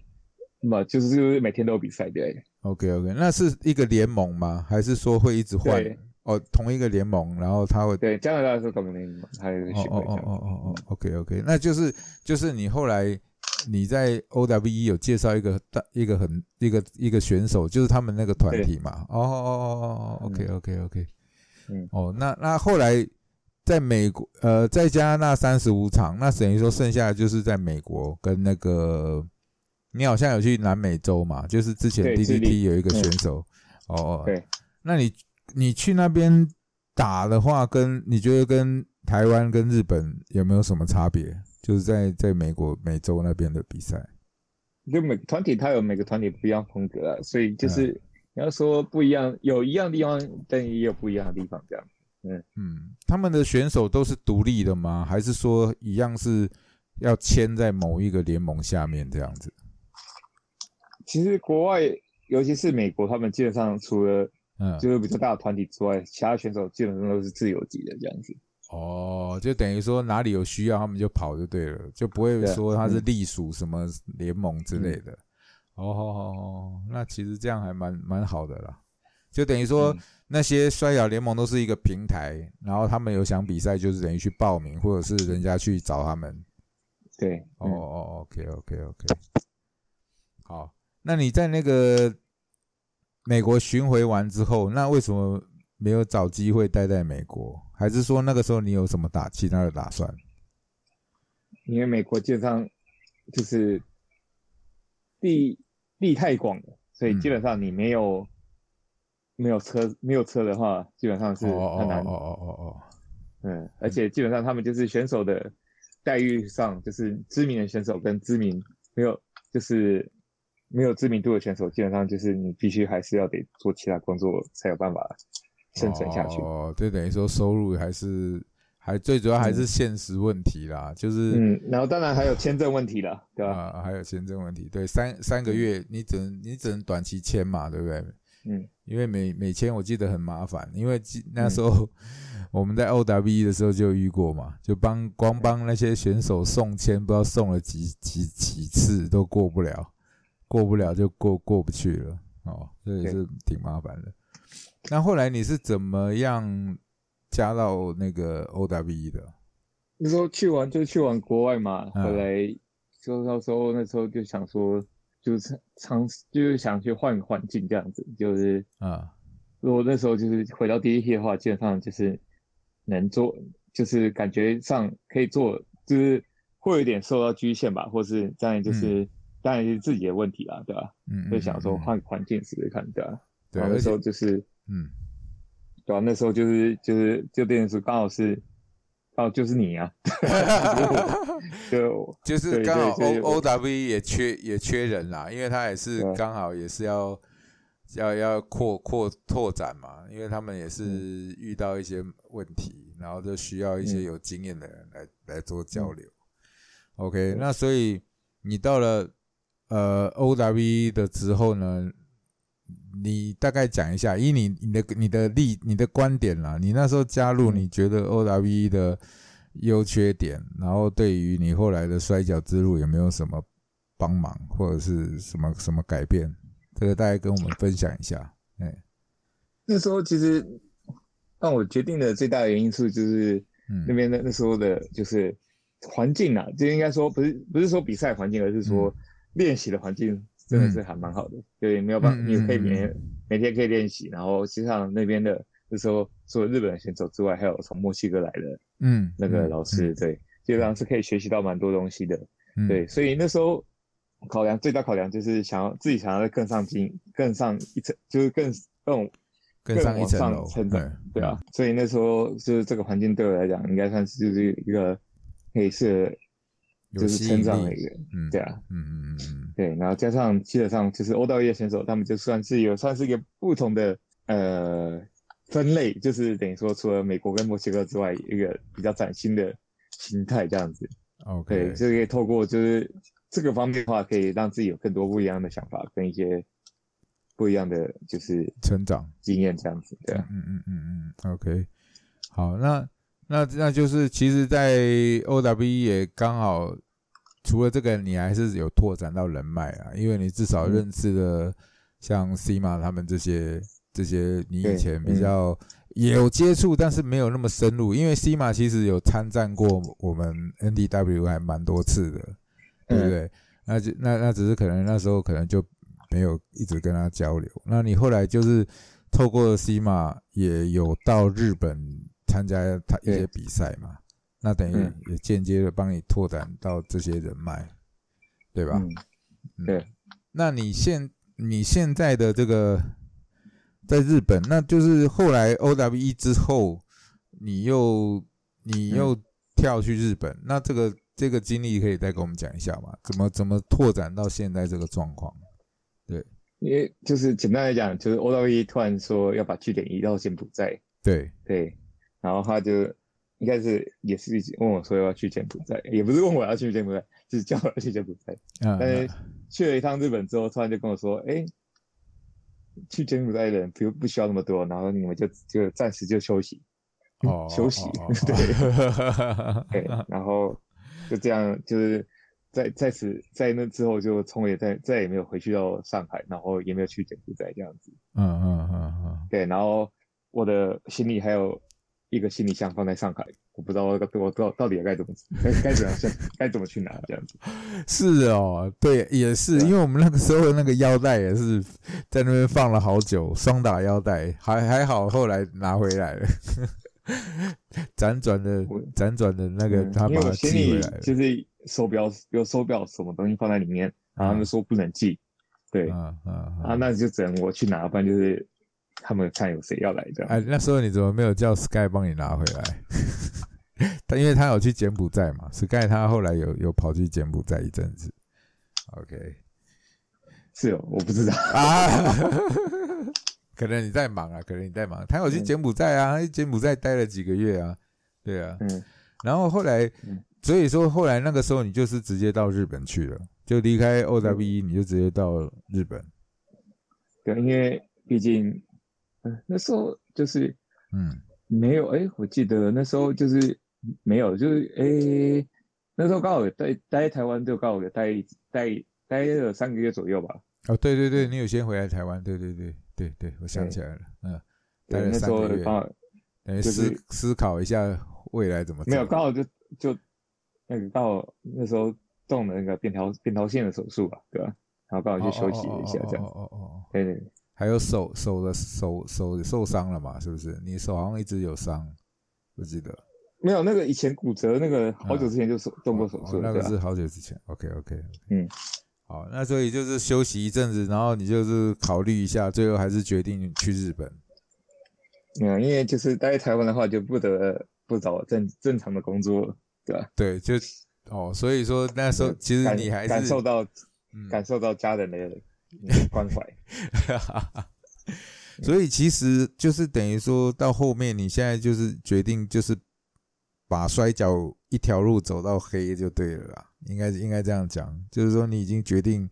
不就是就是每天都有比赛对。OK OK，那是一个联盟吗？还是说会一直换对？哦，同一个联盟，然后他会对，加拿大是同联盟还有一个巡哦哦哦回这样子。哦哦哦，OK OK，那就是就是你后来你在 OWE 有介绍一个大一个很一个一个选手，就是他们那个团体嘛。哦哦哦哦哦，OK OK OK，嗯。哦，那那后来在美国呃在加那三十五场，那等于说剩下的就是在美国跟那个你好像有去南美洲嘛，就是之前对智 DDT 有一个选手。哦哦，对，那你你去那边打的话，跟你觉得跟台湾跟日本有没有什么差别？就是在在美国美洲那边的比赛，就每个团体它有每个团体不一样风格啊，所以嗯就是你要说不一样，有一样的地方，但也有不一样的地方，这样。嗯，他们的选手都是独立的吗？还是说一样是要签在某一个联盟下面这样子？其实国外，尤其是美国，他们基本上除了嗯，就是比较大的团体之外，其他选手基本上都是自由级的这样子。哦，就等于说哪里有需要他们就跑就对了，就不会说他是嗯隶属什么联盟之类的。哦哦哦哦，那其实这样还蛮蛮好的啦。就等于说嗯那些摔跤联盟都是一个平台，然后他们有想比赛，就是等于去报名，或者是人家去找他们。对，嗯哦哦，OK OK OK，好，那你在那个美国巡回完之后，那为什么没有找机会待在美国？还是说那个时候你有什么打其他的打算？因为美国基本上就是地地太广了，所以嗯基本上你没有、没有车没有车的话，基本上是哦哦很难。哦哦哦哦，嗯，而且基本上他们就是选手的待遇上，就是知名的选手跟知名没有就是没有知名度的选手，基本上就是你必须还是要得做其他工作才有办法生存下去。哦，就等于说收入还是还最主要还是现实问题啦，就是嗯，然后当然还有签证问题了，对吧？啊，还有签证问题，对，三三个月你只能你只能短期签嘛，对不对？嗯，因为每每签我记得很麻烦，因为记那时候我们在 OWE 的时候就遇过嘛，就帮光帮那些选手送签，不知道送了几几几次都过不了，过不了就过过不去了哦，这也是挺麻烦的。那后来你是怎么样加到那个 OWE 的？那时候去玩就去玩国外嘛，嗯后来就到时候那时候就想说，就是尝试就是想去换个环境这样子，就是啊，如果那时候就是回到第一批的话，基本上就是能做，就是感觉上可以做，就是会有点受到局限吧，或是当然就是、当然是自己的问题啦，对吧？嗯，就想说换个环境试试看，对吧？对，那时候就是嗯，对啊，那时候就是就是就变成说刚好是哦就是你啊，就 就是刚好 O O W 也缺也缺人啦，因为他也是刚好也是要要要扩扩拓展嘛，因为他们也是遇到一些问题，然后就需要一些嗯。有经验的人来来做交流。OK，那所以你到了呃 O W 的之后呢，你大概讲一下，以你你的你的立你的观点啦，你那时候加入，嗯你觉得 O W E 的优缺点，然后对于你后来的摔跤之路有没有什么帮忙，或者是什么什么改变？这个大概跟我们分享一下。哎，那时候其实让我决定的最大的因素就是那嗯边的那时候的就是环境啊，就应该说不是不是说比赛环境，而是说练习的环境真的是还蛮好的，对，没有办你可以嗯每每天可以练习，然后实际上那边的那时候除了日本的选手之外，还有从墨西哥来的嗯，那个嗯老师，，对，基本上是可以学习到蛮多东西的。嗯对，，所以那时候考量最大考量就是想要自己想要更上进，更上一层，就是更更更上一层楼，成长嗯，对啊。所以那时候就是这个环境对我来讲，应该算是就是一个可以是有就是成长的一个，嗯，对啊，嗯嗯嗯嗯对，然后加上基本上就是欧道业选手，他们就算是有算是一个不同的呃分类，就是等于说除了美国跟墨西哥之外，一个比较崭新的形态这样子。，，OK，就可以透过就是这个方面的话，可以让自己有更多不一样的想法，跟一些不一样的就是成长，经验这样子。对啊，嗯嗯嗯嗯嗯，OK，好，那那那就是其实，在 OWE 也刚好除了这个，你还是有拓展到人脉啊，因为你至少嗯。认识了像 CMA 他们这些这些你以前比嗯。较也有接触，但是没有那么深入，因为 CMA 其实有参战过我们 NDW 还蛮多次的，对不嗯。对？那就那那只是可能那时候可能就没有一直跟他交流。那你后来就是透过 C 马也有到日本参加他一些比赛嘛，那等于嗯也间接的帮你拓展到这些人脉，对吧？对。那你现你现在的这个在日本，那就是后来 OWE 之后，你又你嗯又跳去日本，那这个这个经历可以再跟我们讲一下吗？怎么怎么拓展到现在这个状况？对因为就是简单来讲，就是 O W E 突然说要把据点移到柬埔寨，对，对，然后他就应该是也是问我说要去柬埔寨，也不是问我要去柬埔寨，就是叫我要去柬埔寨。嗯，但是去了一趟日本之后，突然就跟我说，哎，去柬埔寨的人不不需要那么多，然后你们就就暂时就休息，哦，休息 对，然后就这样，就是在在此在那之后就从也再再也没有回去到上海，然后也没有去柬埔寨这样子。嗯嗯嗯嗯，对，然后我的行李还有一个行李箱放在上海，我不知道我我到到底该怎么该该怎么去该怎么去拿这样子。是哦，对，也是，因为我们那个时候那个腰带也是在那边放了好久，双打腰带，还还好，后来拿回来了，辗转的辗转的那个嗯他把寄回来了，就是手表有手表什么东西放在里面，然后他们说不能寄，对，嗯嗯啊，那就只能我去拿，不然就是他们看有谁要来这样。哎，那时候你怎么没有叫 Sky 帮你拿回来？他因为他有去柬埔寨嘛，Sky 他后来有有跑去柬埔寨一阵子，OK 是哦，我不知道。啊，可能你在忙啊，可能你在忙。他有去嗯柬埔寨啊，他去柬埔寨待了几个月啊，对啊，嗯，然后后来嗯，所以说后来那个时候你就是直接到日本去了，就离开 OWE，你就直接到日本，对，因为毕竟，嗯、那时候就是嗯没有，哎，我记得那时候就是没有，就是哎，那时候刚好有待待在台湾，就刚好有待待待了三个月左右吧。哦，对对对，你有先回来台湾，对对对对对，我想起来了，嗯，待对，了三个月，刚好等于就是思思考一下未来怎么没有，刚好就就那个刚好那时候动了那个扁桃扁桃腺的手术吧，对吧？然后刚好去休息了一下，这样子。哦哦哦哦，对对，对还有手手的手手受伤了嘛？是不是？你手好像一直有伤，不记得。没有那个以前骨折那个好久之前就手动过手术那个是？好久之前。OK OK，嗯，好，那所以就是休息一阵子，然后你就是考虑一下，最后还是决定去日本。嗯，因为就是待在台湾的话，就不得不找正正常的工作，对吧？对，就哦，所以说那时候其实你还是感受到嗯感受到家人的嗯关怀。所以其实就是等于说到后面，你现在就是决定就是把摔跤一条路走到黑就对了啦，应该应该这样讲，就是说你已经决定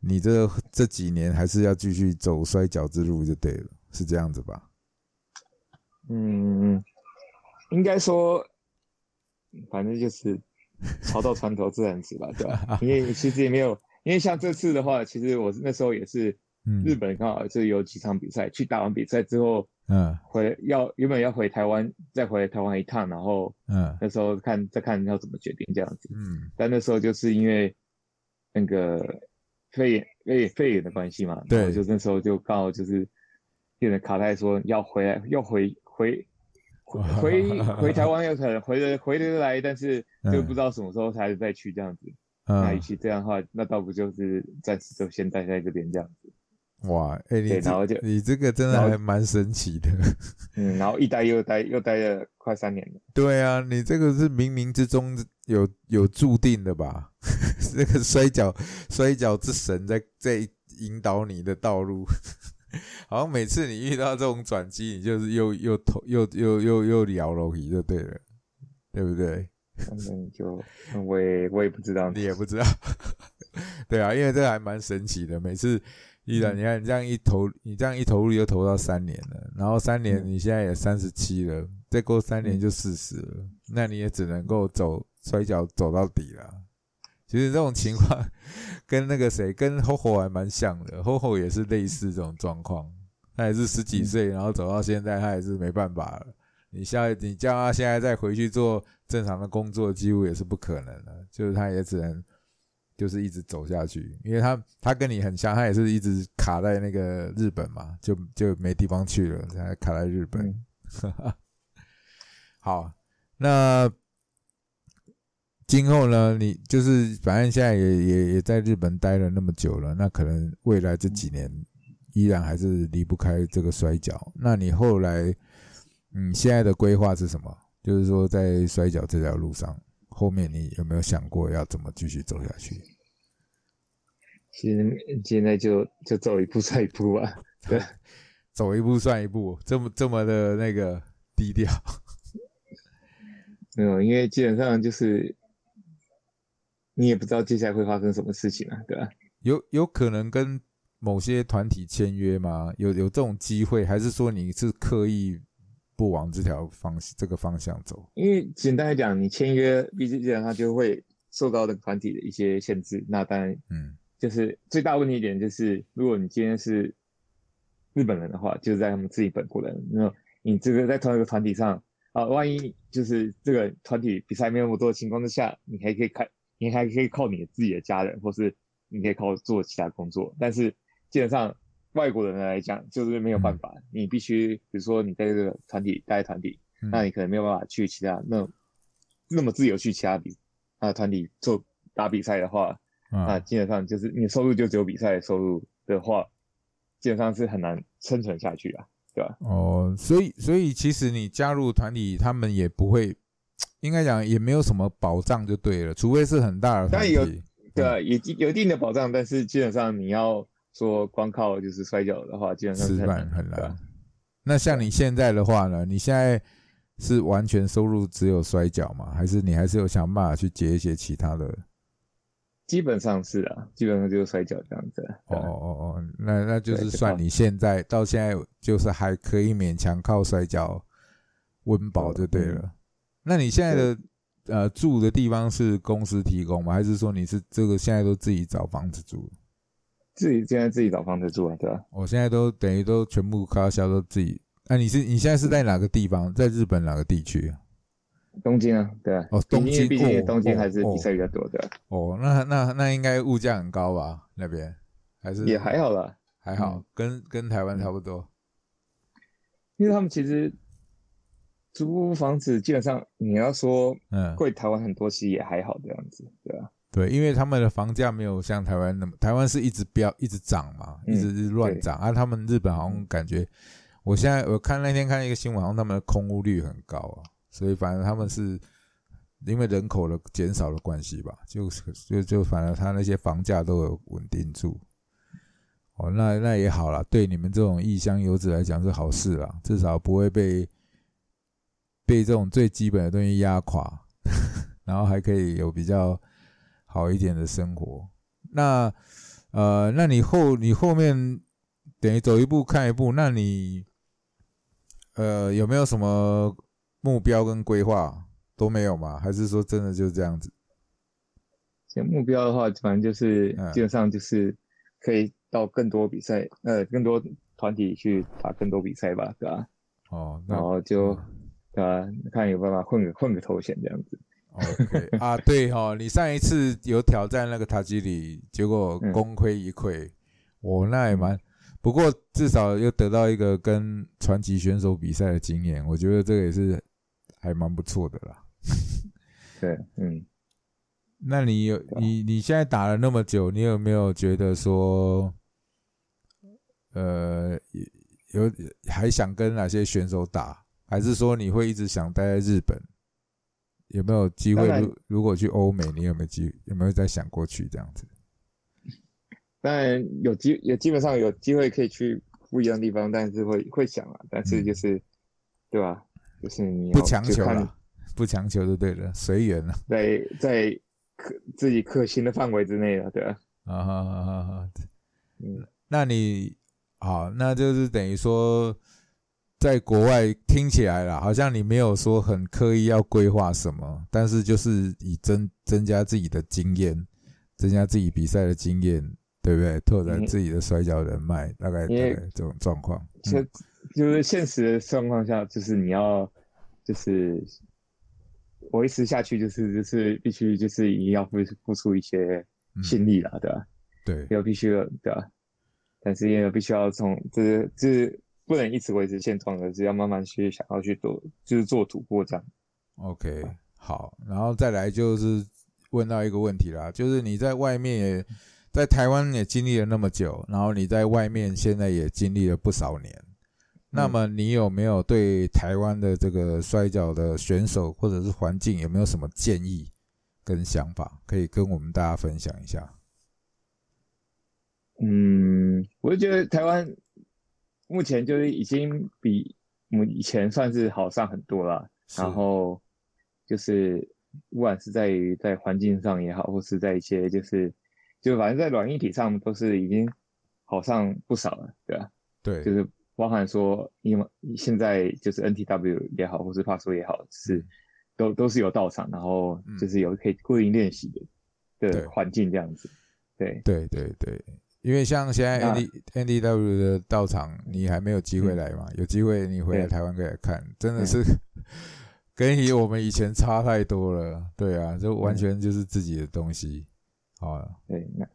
你这这几年还是要继续走摔跤之路就对了，是这样子吧？嗯，应该说，反正就是 潮到船头自然直吧，对吧？因为其实也没有，因为像这次的话，其实我那时候也是嗯日本刚好是有几场比赛，去打完比赛之后嗯回要原本要回台湾，再回台湾一趟，然后嗯那时候看再看要怎么决定这样子。嗯，但那时候就是因为那个肺炎肺肺炎的关系嘛，对就那时候就刚好就是变成卡泰说要回来，要回回回 回回台湾，有可能回得回得来，但是就不知道什么时候才再去这样子。那与嗯其这样的话，那倒不就是暂时就先待在这边这样子。哇，哎、你对，然后就你这个真的还蛮神奇的。嗯，然后一待又待又待了快三年了。对啊，你这个是冥冥之中有有注定的吧？这个摔跤摔跤之神在在引导你的道路，好像每次你遇到这种转机，你就是又又头又又又又聊楼梯就对了，对不对？反正就嗯我也我也不知道你也不知道，对啊，因为这还蛮神奇的。每次依然，嗯你看你这样一投，你这样一投入就投到三年了，然后三年嗯你现在也三十七了，再过三年就四十了，那你也只能够走摔跤走到底了。其实这种情况跟那个谁，跟 HoHo 还蛮像的，HoHo 也是类似这种状况，他也是十几岁，然后走到现在，他也是没办法了。你下你叫他现在再回去做正常的工作，几乎也是不可能的，就是他也只能就是一直走下去，因为他他跟你很像，他也是一直卡在那个日本嘛，就就没地方去了，才卡在日本。嗯 好，那今后呢？你就是反正现在也也也在日本待了那么久了，那可能未来这几年依然还是离不开这个摔跤。那你后来，嗯，现在的规划是什么？就是说，在摔跤这条路上，后面你有没有想过要怎么继续走下去？现现在就就走一步算一步吧。对，走一步算一步，这么这么的那个低调。没有，因为基本上就是你也不知道接下来会发生什么事情啊，对吧、有有可能跟某些团体签约吗？有有这种机会，还是说你是刻意不往这条方这个方向走？因为简单来讲，你签约，毕竟基本上就会受到这个团体的一些限制。那当然嗯就是最大问题一点就是，如果你今天是日本人的话，就是在他们自己本国人，那你这个在同一个团体上啊，万一就是这个团体比赛没有那么多的情况之下，你还可以看，你还可以靠你自己的家人，或是你可以靠做其他工作。但是基本上外国人来讲，就是没有办法，你必须比如说你在这个团体待在团体，嗯那你可能没有办法去其他那那么自由去其他比啊团体做打比赛的话，那啊基本上就是你收入就只有比赛的收入的话，基本上是很难生存下去啊，对吧？哦，所以所以其实你加入团体，他们也不会，应该讲也没有什么保障就对了，除非是很大的团当然体。对啊，也有一定的保障，但是基本上你要说光靠就是摔跤的话，基本上是吃饭很难啊。那像你现在的话呢？你现在是完全收入只有摔跤吗？还是你还是有想办法去接一些其他的？基本上是啊，基本上就是摔跤这样子啊。哦哦哦哦，那那就是算你现在到现在就是还可以勉强靠摔跤温饱就对了。那你现在的呃住的地方是公司提供吗？还是说你是这个现在都自己找房子住？自己现在自己找房子住啊，对吧？我现在都等于都全部开销都自己。那、你是你现在是在哪个地方？在日本哪个地区？东京啊，对啊。哦东京毕竟哦东京还是哦比赛比较多的，哦，那那那应该物价很高吧？那边还是也还好啦。还好，嗯跟跟台湾差不多。因为他们其实租房子基本上你要说嗯，贵台湾很多，其实也还好这样子，对吧？对，因为他们的房价没有像台湾那么，台湾是一直飙一直涨嘛，嗯一直是乱涨啊。他们日本好像感觉，我现在我看那天看一个新闻，好像他们的空屋率很高啊，所以反正他们是因为人口的减少的关系吧，就就就反正他那些房价都有稳定住。哦，那那也好啦，对你们这种异乡游子来讲是好事啦，至少不会被被这种最基本的东西压垮，然后还可以有比较好一点的生活。那呃，那你后你后面等于走一步看一步，那你呃有没有什么目标跟规划都没有吗？还是说真的就这样子？像目标的话，反正就是嗯基本上就是可以到更多比赛，呃，更多团体去打更多比赛吧，对吧？哦，然后就对吧？看有办法混个混个头衔这样子。OK 啊，对哈、你上一次有挑战那个塔吉里，结果嗯功亏一篑，我、那也蛮，不过至少又得到一个跟传奇选手比赛的经验，我觉得这个也是还蛮不错的啦。对，嗯，那你有你你现在打了那么久，你有没有觉得说，呃有有还想跟哪些选手打，还是说你会一直想待在日本？有没有机会？如如果去欧美，你有没有机有没有在想过去这样子？当然有机也基本上有机会可以去不一样的地方，但是会会想啊，但是就是、对吧？就是你不强求了，不强求就对了，随缘了。在在可自己可行的范围之内了，对吧？啊哈哈哈哈！嗯，那你好，那就是等于说，在国外听起来啦，好像你没有说很刻意要规划什么，但是就是以增增加自己的经验，增加自己比赛的经验，对不对？拓展嗯自己的摔跤人脉，大概这种状况。就嗯就是现实的状况下，就是你要就是维持下去，就是就是必须就是一定要付付出一些嗯心力了，对吧？对，要必须要对吧？但是也必须要从就是就是不能一直维持现状，而是要慢慢去想要去做，就是做突破这样。OK，好，然后再来就是问到一个问题啦，就是你在外面也在台湾也经历了那么久，然后你在外面现在也经历了不少年，那么你有没有对台湾的这个摔跤的选手或者是环境有没有什么建议跟想法，可以跟我们大家分享一下？嗯，我就觉得台湾目前就是已经比我们以前算是好上很多了。然后就是不管是在于在环境上也好，或是在一些就是就反正在软硬体上都是已经好上不少了，对吧？对，就是包含说，因为现在就是 NTW 也好，或是帕说也好，是都都是有到场，然后就是有可以固定练习的对的环境这样子，对。对对对，因为像现在那 N D N D W 的到场，你还没有机会来嘛？有机会你回来台湾可以来看，真的是跟以我们以前差太多了。对啊，就完全就是自己的东西。好啊，对，那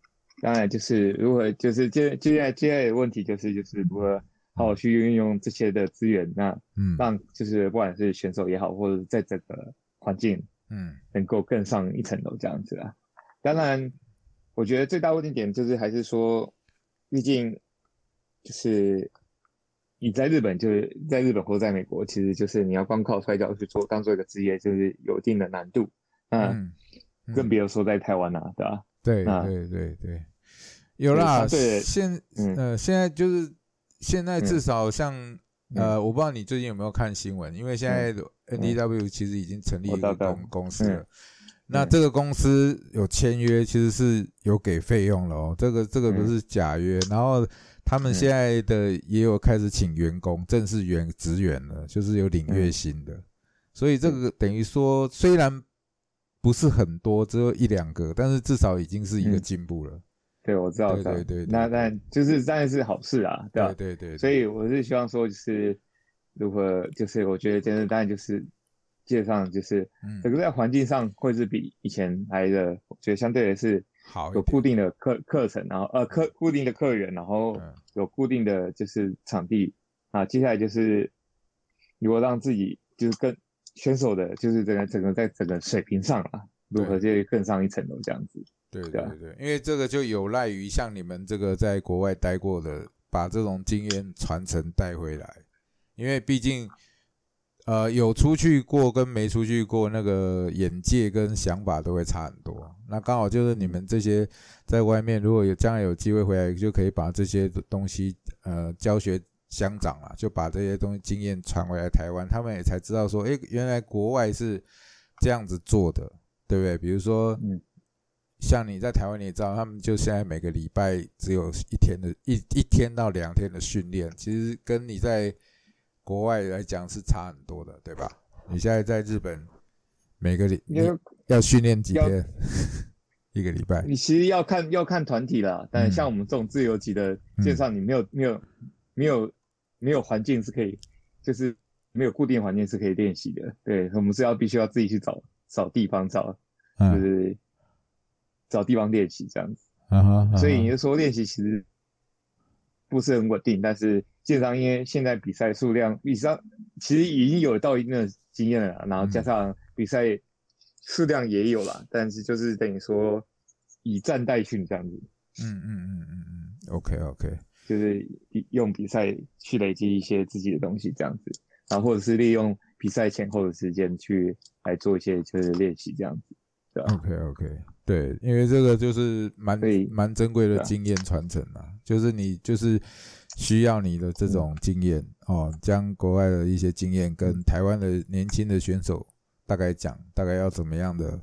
当然就是如何，就是接接下来接下来的问题就是就是如何好好去运用这些的资源，那嗯让就是不管是选手也好，或者在整个环境嗯能够更上一层楼这样子啊。当然，我觉得最大问题点就是还是说，毕竟就是你在日本，就是在日本或在美国，其实就是你要光靠摔跤去做当做一个职业，就是有一定的难度。嗯，嗯更别说在台湾了、对吧？对那对对对，有啦。相对现嗯呃现在就是现在至少像嗯呃，我不知道你最近有没有看新闻，因为现在 N D W 其实已经成立一个公公司了嗯。那这个公司有签约，其实是有给费用了哦，这个这个不是假约。然后他们现在的也有开始请员工，正式员职员了，就是有领月薪的。所以这个等于说，虽然不是很多，只有一两个，但是至少已经是一个嗯进步了。对，我知道，对知道对对对那但就是当然是好事啊，对吧？对对对，所以我是希望说，就是如何，就是我觉得真的当然就是基本上就是嗯整个在环境上会是比以前来的，我觉得相对的是好有固定的课课程，然后呃课固定的客源，然后嗯有固定的就是场地啊。接下来就是如何让自己就是更选手的，就是整个整个在整个水平上啊，如何就更上一层楼这样子。对对对，因为这个就有赖于像你们这个在国外待过的，把这种经验传承带回来。因为毕竟，呃，有出去过跟没出去过，那个眼界跟想法都会差很多。那刚好就是你们这些在外面，如果有将来有机会回来，就可以把这些东西，呃，教学乡长啊，就把这些东西经验传回来台湾，他们也才知道说，诶，原来国外是这样子做的，对不对？比如说，嗯像你在台湾，你也知道，他们就现在每个礼拜只有一天的一一天到两天的训练，其实跟你在国外来讲是差很多的，对吧？你现在在日本，每个礼要训练几天？一个礼拜？你其实要看要看团体啦，但嗯像我们这种自由级的，基本上你没有没有没有没有环境是可以，就是没有固定环境是可以练习的。对，我们是要必须要自己去找找地方找，就嗯，是找地方练习这样子。啊所以你就说练习其实不是很稳定，但是基本上因为现在比赛数量，比赛其实已经有到一定的经验了，然后加上比赛数量也有了，但是就是等于说以战代训这样子。嗯嗯嗯嗯嗯，OK OK，就是用比赛去累积一些自己的东西这样子，然后或者是利用比赛前后的时间去来做一些就是练习这样子，对吧？OK OK，对，因为这个就是蛮对蛮珍贵的经验传承啊，就是你就是需要你的这种经验哦，将国外的一些经验跟台湾的年轻的选手大概讲，大概要怎么样的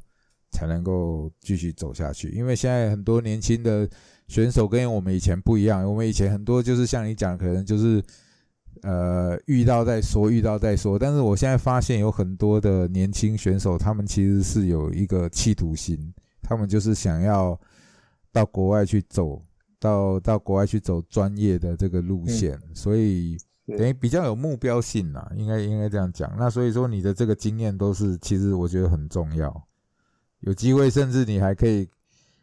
才能够继续走下去。因为现在很多年轻的选手跟我们以前不一样，我们以前很多就是像你讲，可能就是呃遇到再说，遇到再说。但是我现在发现有很多的年轻选手，他们其实是有一个企图心，他们就是想要到国外去走，到到国外去走专业的这个路线，所以等于比较有目标性啦，应该应该这样讲。那所以说你的这个经验都是，其实我觉得很重要。有机会，甚至你还可以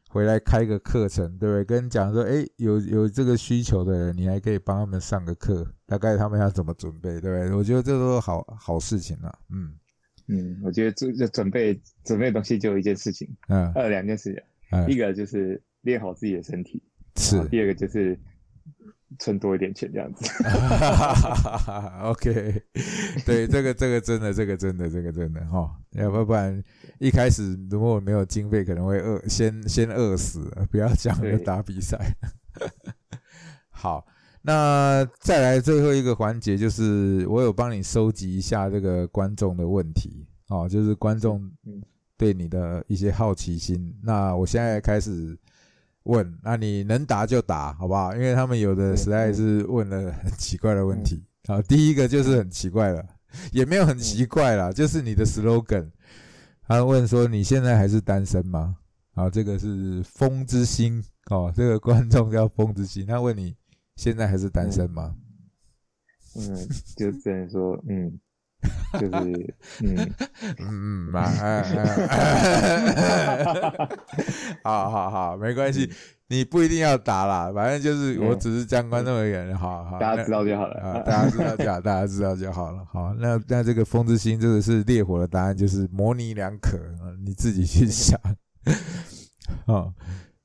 回来开个课程，对不对？跟讲说，哎，有有这个需求的人，你还可以帮他们上个课，大概他们要怎么准备，对不对？我觉得这都是好好事情啦。嗯嗯，我觉得这这准备准备东西就一件事情，嗯呃，两件事情，嗯一，个就是练好自己的身体，是第二个就是存多一点钱这样子。OK，对，这个这个真的，这个真的，这个真的哈，要不不然一开始如果没有经费，可能会饿，先先饿死。不要讲对要打比赛。好，那再来最后一个环节，就是我有帮你收集一下这个观众的问题哦，就是观众嗯对你的一些好奇心。那我现在开始问，那你能答就答，好不好？因为他们有的嗯实在是问了很奇怪的问题。好，第一个就是很奇怪了，也没有很奇怪啦，就是你的 slogan。他问说你现在还是单身吗？啊，这个是风之星哦，这个观众叫风之星，他问你现在还是单身吗？嗯，就只能说，嗯，就是，嗯，嗯嗯啊啊啊，好好好，没关系，你不一定要答啦，反正就是我只是将观众而言，好好，大家知道就好啊，了。大家知道就好，大家知道就好了。好，那那这个风之星这个是烈火的答案，就是模棱两可啊，你自己去想。哦，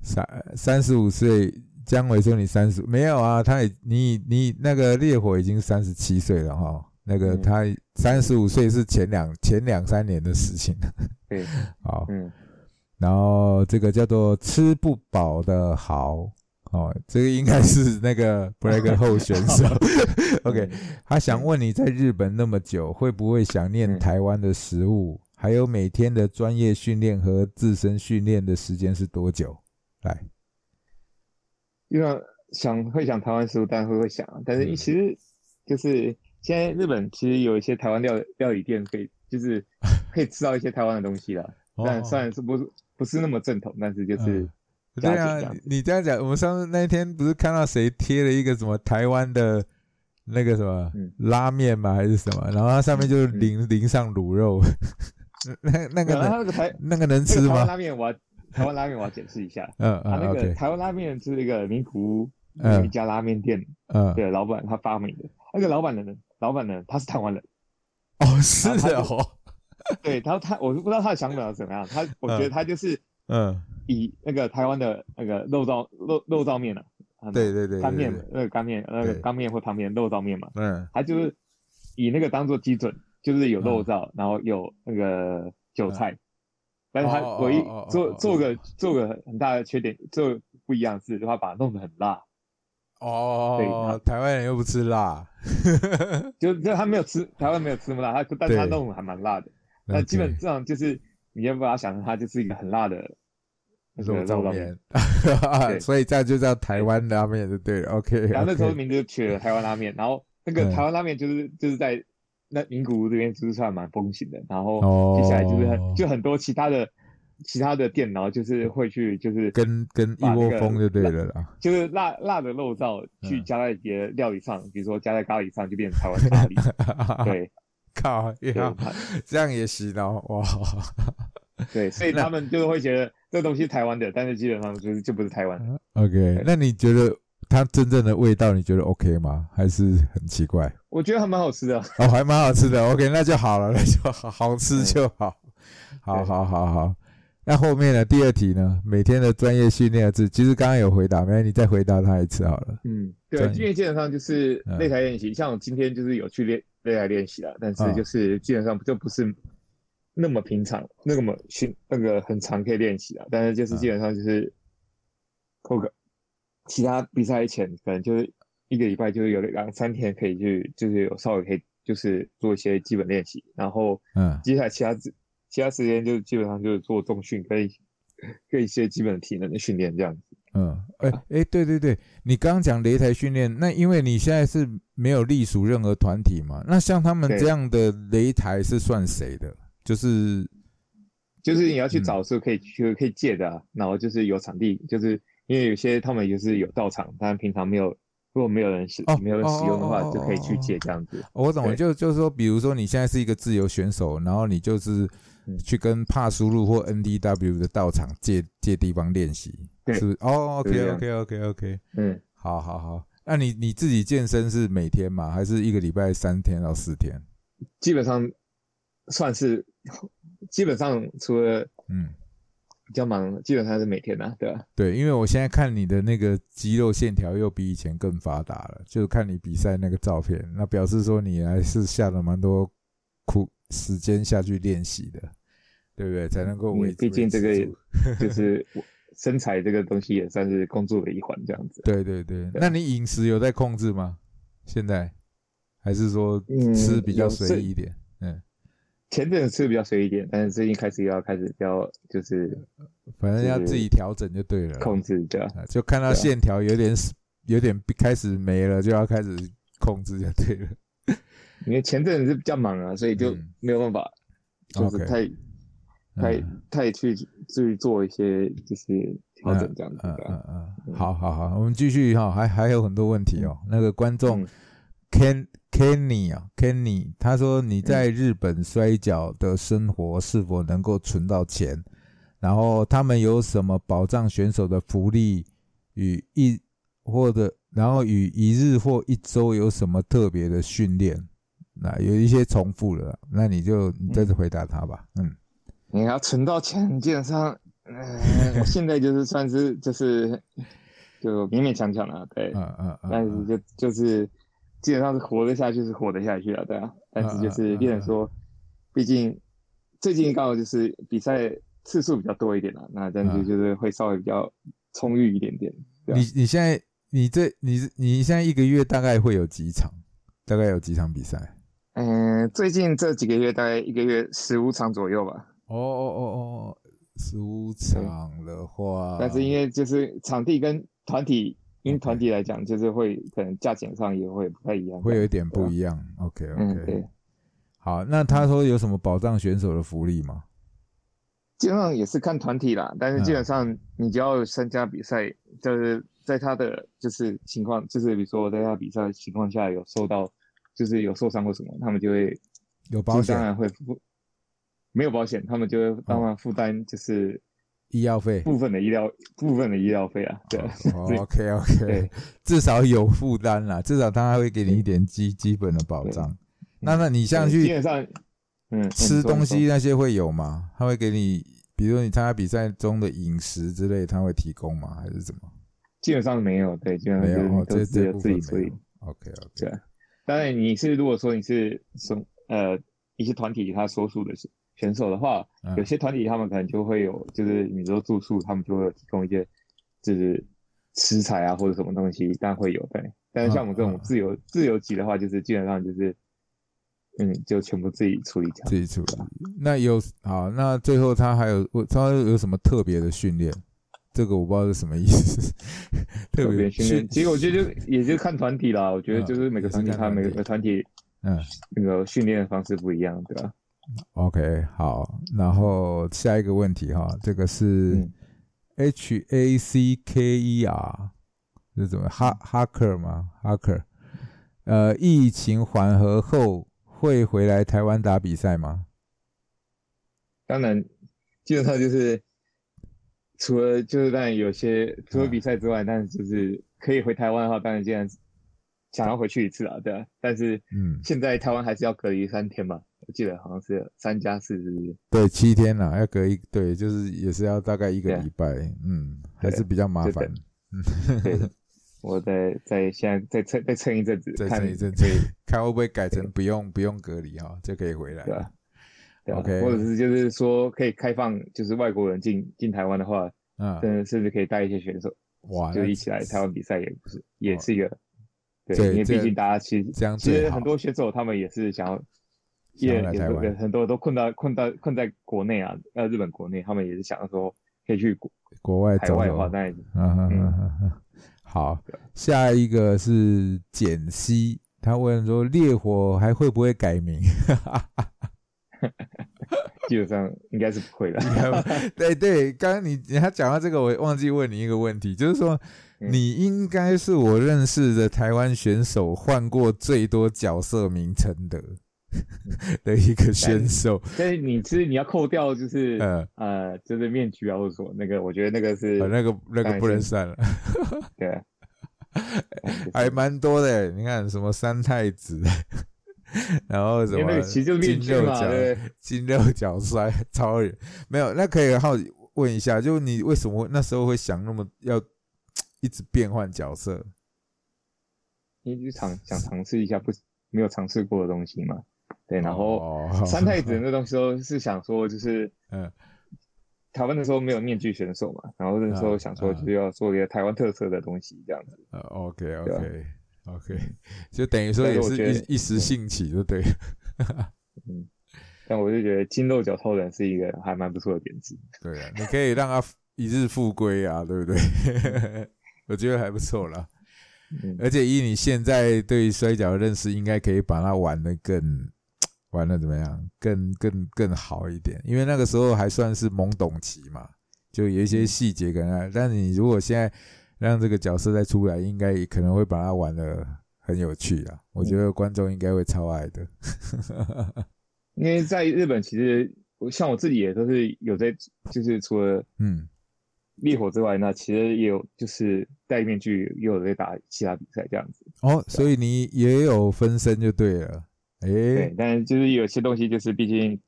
三三十五岁，姜伟说你三十没有啊？他也你你那个烈火已经三十七岁了哈、那个嗯他三十五岁是前两前两三年的事情。对，好，嗯然后这个叫做吃不饱的豪。哦，这个应该是那个 Black 后选手。OK，他想问你在日本那么久，会不会想念嗯台湾的食物？还有每天的专业训练和自身训练的时间是多久？来，因为想会想台湾食物，当然会会想啊，但是嗯其实就是现在日本其实有一些台湾料料理店可以，就是 可以吃到一些台湾的东西啦。但虽然是不是不是那么正统，但是就是对啊你这样讲，我们上次那天不是看到谁贴了一个什么台湾的那个什么嗯。拉面吗？还是什么？然后它上面就是淋淋上卤肉，那那个那个台那个能吃吗？台湾吗？拉面我要台湾拉面我要解释一下，嗯嗯它那个台湾拉面是一个名古屋一家拉面店嗯，对老板他发明的，那个老板的人老板呢他是台湾人。哦，是然后他就哦，对，他他我是不知道他的想法是怎么样，他我觉得他就是嗯，以那个台湾的那个肉燥肉肉燥面啊，啊对对对，对干面那个干面那个干面或汤面肉燥面嘛，嗯。他就是以那个当做基准，就是有肉嗯。燥，然后有那个韭菜，但是他唯一做做个做个很大的缺点，做不一样的是，他把它弄得很辣，哦，台湾人又不吃辣，就就他没有吃台湾没有吃那么辣，他但是他对弄还蛮辣的，那基本上就是你要把它想成它就是一个很辣的那个肉燥面。所以这样就叫台湾拉面就对了。OK，然后那时候名字就取了台湾拉面，然后那个嗯。台湾拉面就是就是在那名古屋这边就是算蛮风行的，然后哦接下来就是很就很多其他的其他的店，然后就是会去就是跟跟一窝蜂就对了啦。就是辣辣的肉燥去嗯加在别的料理上，比如说加在咖喱上就变成台湾咖喱，对靠，对要它 这样也行哦，哇！对，所以他们就会觉得这东西台湾的，但是基本上就是就不是台湾的。OK，那你觉得它真正的味道，你觉得 OK 吗？还是很奇怪？我觉得还蛮好吃的，哦，还蛮好吃的。OK，那就好了，那就好，好吃就好。好好好好。那后面呢？第二题呢？每天的专业训练的字，其实刚刚有回答，没有？你再回答他一次好了。嗯，对，因为基本上就是擂台练习，像我今天就是有去练擂台练习了，但是就是基本上就不是那么平常，那么训那个很长可以练习啊。但是就是基本上就是扣个其他比赛前，可能就是一个礼拜就是有两三天可以去，就是有稍微可以。就是做一些基本练习，然后嗯，接下来其他其他时间就基本上就是做重训，跟跟一些基本体能的训练这样子。嗯，哎哎，对对对，你刚刚讲擂台训练，那因为你现在是没有隶属任何团体嘛，那像他们这样的擂台是算谁的？就是就是你要去找是可以去可以借的，然后就是有场地，就是因为有些他们就是有到场，但平常没有。如果没有人使哦，没有人使用的话，就可以去借这样子。我懂了，就就是说，比如说你现在是一个自由选手，然后你就是去跟帕输入或 NDW 的道场借借地方练习，是不是？哦，OK OK OK OK，嗯，好好好。那你你自己健身是每天吗？还是一个礼拜三天到四天？基本上算是，基本上除了嗯。比较忙，基本上是每天呐，对吧？对，因为我现在看你的那个肌肉线条又比以前更发达了，就是看你比赛那个照片，那表示说你还是下了蛮多苦时间下去练习的，对不对？才能够维。毕竟这个 就是身材这个东西也算是工作的一环，这样子。对对对，那你饮食有在控制吗？现在还是说吃比较随意一点？嗯。前阵子吃的比较随意一点，但是最近开始又要开始比较就是，反正要自己调整就对了，控制对就看到线条有点有点开始没了，就要开始控制就对了。因为前阵子是比较忙啊，所以就没有办法，就是太太太去去做一些就是调整这样子。嗯嗯嗯，好好好，我们继续哈，还还有很多问题哦。那个观众 Ken。Kenny 啊，Kenny，他说你在日本摔跤的生活是否能够存到钱？然后他们有什么保障选手的福利与一或者然后与一日或一周有什么特别的训练？那有一些重复了，那你就你再次回答他吧。嗯，你要存到钱，基本上，嗯，我现在就是算是就是就勉勉强强了，对，嗯嗯嗯，但是就就是。基本上是活得下去，是活得下去了，对啊。但是就是变成说，毕竟最近刚好就是比赛次数比较多一点了，那但是就是会稍微比较充裕一点点。你你现在你这你你现在一个月大概会有几场？大概有几场比赛？嗯，最近这几个月大概一个月十五场左右吧。哦哦哦哦，十五场的话，但是因为就是场地跟团体。因为团体来讲，就是会可能价钱上也会不太一样，会有一点不一样。OK OK，好，那他说有什么保障选手的福利吗？基本上也是看团体啦，但是基本上你只要参加比赛，就是在他的就是情况，就是比如说在他比赛情况下有受到，就是有受伤或什么，他们就会有保险，当然会付，没有保险，他们就会当然负担就是。医药费部分的医疗部分的医疗费啊，对，OK OK，至少有负担啦，至少他还会给你一点基基本的保障。那那你像去基本上，嗯，吃东西那些会有吗？他会给你，比如说你参加比赛中的饮食之类，他会提供吗？还是怎么？基本上没有，对，基本上没有，这这自己处理。OK OK，对。当然你是如果说你是什呃一些团体他所属的。选手的话，有些团体他们可能就会有，就是你说住宿，他们就会提供一些，就是食材啊或者什么东西，当然会有对。但是像我们这种自由自由级的话，就是基本上就是，嗯，就全部自己处理掉自己处理。那有好，那最后他还有他有什么特别的训练？这个我不知道是什么意思。特别训练，其实我觉得就 也就看团体啦。我觉得就是每个团体他每个团体，嗯，那个训练的方式不一样，对吧？OK，好，然后下一个问题哈，这个是 H A C K E R，是怎么哈哈克吗？哈克，呃，疫情缓和后会回来台湾打比赛吗？当然，基本上就是除了就是当然有些除了比赛之外，但是就是可以回台湾的话，当然既然想要回去一次啊，对啊，但是嗯，现在台湾还是要隔离三天嘛。我记得好像是三加四，是不是？对，七天啦，要隔一对，就是也是要大概一个礼拜，嗯，还是比较麻烦，嗯对，我在在现在再撑再撑一阵子，再撑一阵子，看会不会改成不用不用隔离哈，就可以回来对。吧？对或者是就是说可以开放，就是外国人进进台湾的话，嗯，甚至甚至可以带一些选手，哇，就一起来台湾比赛，也不是也是一个，对，因为毕竟大家其实这样其实很多选手他们也是想要，也很多都困到困到困在国内啊，呃，日本国内，他们也是想要说可以去国国外走走。海外的话，，那嗯哼哼哼哼，好，下一个是简溪，他问说烈火还会不会改名？基本上应该是不会的。对对，刚刚你他讲到这个，我忘记问你一个问题，就是说嗯你应该是我认识的台湾选手换过最多角色名称的 的一个选手。但是你其实你要扣掉，就是呃，呃，就是面具啊，或者说那个，我觉得那个是啊那个那个不能算了，对啊，还蛮多的。你看什么三太子，然后什么金肉角对，金肉角摔 超人，没有，那可以好奇问一下，就你为什么那时候会想那么要 一直变换角色？你就尝想尝试一下不没有尝试过的东西嘛，对，然后哦。三太子那东西都是想说就是 嗯。台湾的时候没有面具选手嘛，然后那时候想说嗯。就是要做一个台湾特色的东西这样子，呃，OK 对 OK OK，就等于说也是一一时兴起，就对了。嗯，但我就觉得金肉角超人是一个还蛮不错的点子，对啊，你可以让他一日复归啊，对不对？我觉得还不错啦。嗯，而且以你现在对摔跤的认识，应该可以把它玩的更玩的怎么样？更更更好一点，因为那个时候还算是懵懂期嘛，就有一些细节可能。但你如果现在让这个角色再出来，应该也可能会把它玩的很有趣啊。我觉得观众应该会超爱的。因为在日本其实我像我自己也都是有在，就是除了嗯，烈火之外，那其实也有就是戴面具，也有在打其他比赛这样子。哦，所以你也有分身就对了。诶、对，但是就是有些东西就是毕竟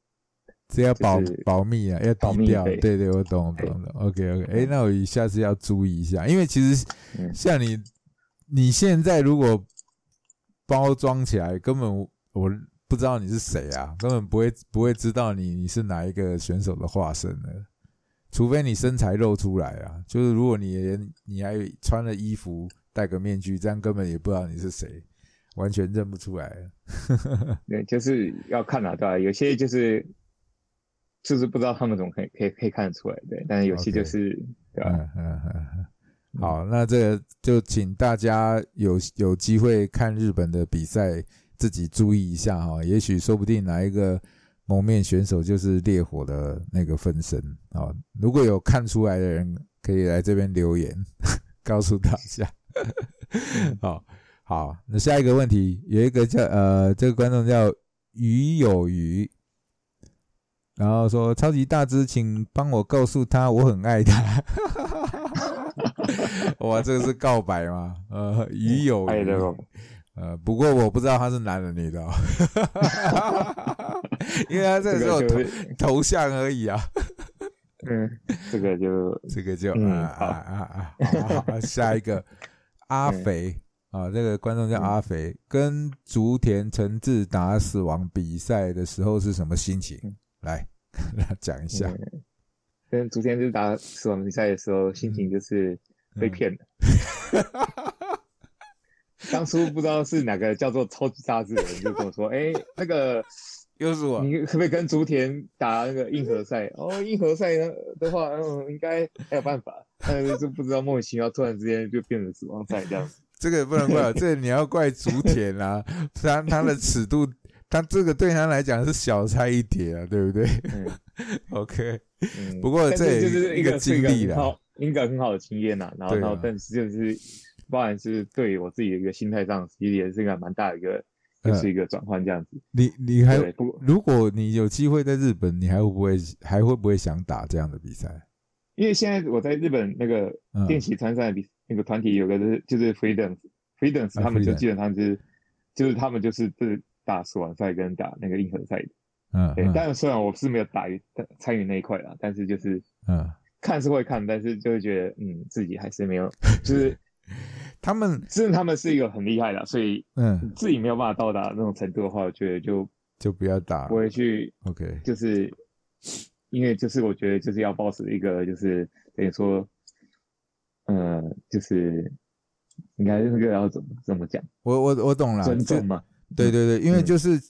这要保、就是保密啊，要低调。对对对，我懂懂懂。OK OK，哎、那我下次要注意一下，因为其实嗯像你，你现在如果包装起来，根本我我不知道你是谁啊，根本不会不会知道你你是哪一个选手的化身的，除非你身材露出来啊。就是如果你连你还穿了衣服，戴个面具，这样根本也不知道你是谁，完全认不出来。对，就是要看啊，对吧、有些就是就是不知道他们怎么可以可以可以看得出来，对，但是有些就是对吧、嗯嗯嗯嗯。好，那这个就请大家有有机会看日本的比赛，自己注意一下哈。也许说不定哪一个蒙面选手就是烈火的那个分身啊。如果有看出来的人，可以来这边留言，告诉大家。好好，那下一个问题，有一个叫呃，这个观众叫鱼有鱼，然后说超级大只，请帮我告诉他我很爱他。哇，这个是告白吗？呃，鱼有鱼爱的哦，呃，不过我不知道他是男的女的、哦，因为他这个只有头头像而已啊。嗯，这个就 这个就嗯啊啊啊啊好好好！下一个阿肥啊，这个观众叫阿肥，跟竹田诚志打死亡比赛的时候是什么心情嗯？来，跟他讲一下。嗯跟昨天就是打死亡比赛的时候，心情就是被骗了。当初不知道是哪个叫做超级大智的人就跟我说：“哎、那个 又是我，你可不可以跟竹田打那个硬核赛？哦，硬核赛呢的话，嗯，应该还有办法。但是就不知道莫名其妙突然之间就变成死亡赛这样子。这个不能怪我，这个你要怪竹田啊，他他的尺度，他这个对他来讲是小菜一碟啊，对不对嗯？OK，嗯，不过但这也是就是一个经历啦很好，一个很好的经验呐。然后，但是就是，包含是对我自己的一个心态上，其实也是一个蛮大的一个，嗯就是一个转换这样子。你你还如果你有机会在日本，你还会不会还会不会想打这样的比赛？因为现在我在日本那个嗯电骑参赛的比那个团体有个就是就是 Freedom，Freedom 啊他们就基本上就是就是他们就是就是打死亡赛跟打那个硬核赛的。对，嗯。嗯但虽然我是没有打于参与那一块啦，但是就是嗯，看是会看，但是就会觉得嗯自己还是没有，就是。他们真的他们是一个很厉害的，所以嗯。自己没有办法到达那种程度的话，我觉得就就不要打不会去，OK，就是因为就是我觉得就是要保持一个就是等于说，呃，就是应该那个要怎么怎么讲，我我我懂了，就尊重嘛，对对对，因为嗯就是、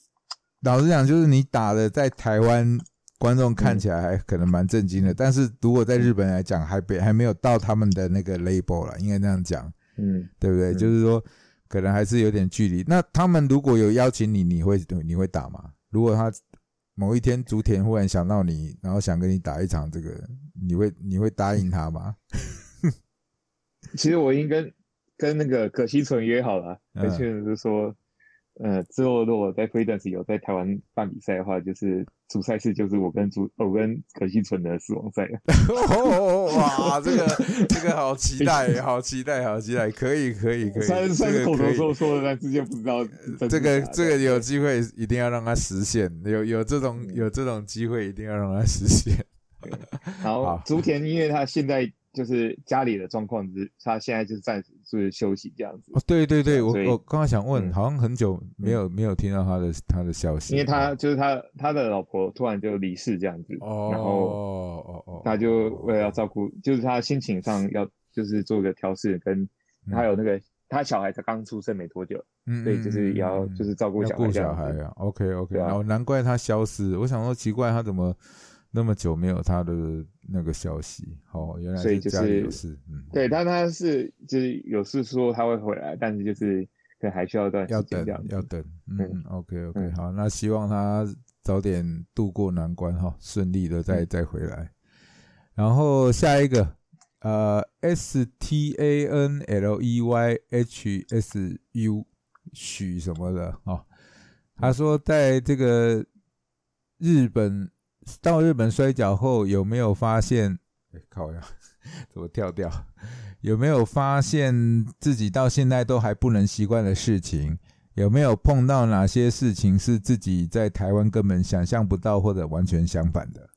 老实讲，就是你打的在台湾观众看起来还可能蛮震惊的，但是如果在日本来讲，还没还没有到他们的那个 label 了，应该这样讲，嗯，对不对？嗯就是说可能还是有点距离。那他们如果有邀请你，你会你会打吗？如果他某一天竹田忽然想到你，然后想跟你打一场这个，你会你会答应他吗？其实我已经跟跟那个葛西纯约好了，嗯葛西纯是说，呃，之后如果在 Freedance 有在台湾办比赛的话，就是主赛事就是我跟主我跟葛西纯的死亡赛了。哦哇，这个这个好期待，好期待，好期待，可以可以可以，虽然虽然口头说说的，但是就不知道这个这个有机会一定要让它实现，有有这种嗯有这种机会一定要让它实现。然后好竹田，因为他现在就是家里的状况，是他现在就是暂时就是休息这样子哦，，对对对，我我刚刚想问，嗯。好像很久没有没有听到他的他的消息，因为他就是他他的老婆突然就离世这样子，哦然后哦哦哦，他就为了要照顾，就是他心情上要就是做个调试，跟还有那个他小孩才刚出生没多久，嗯，所以就是也要嗯就是照顾小孩。小孩啊，OK OK，然后难怪他消失，我想说奇怪他怎么那么久没有他的那个消息，哦，原来所以就家里是有事，嗯，对，但他是就是有事说他会回来，但是就是可能还需要一段要等时间要等。要等，嗯嗯，OK OK，嗯好，那希望他早点渡过难关哈，顺利的再嗯再回来。然后下一个，呃，S T A N L E Y H S U 许什么的哦，他说在这个日本到日本摔跤后，有没有发现？哎，靠呀，怎么跳掉？有没有发现自己到现在都还不能习惯的事情？有没有碰到哪些事情是自己在台湾根本想象不到，或者完全相反的？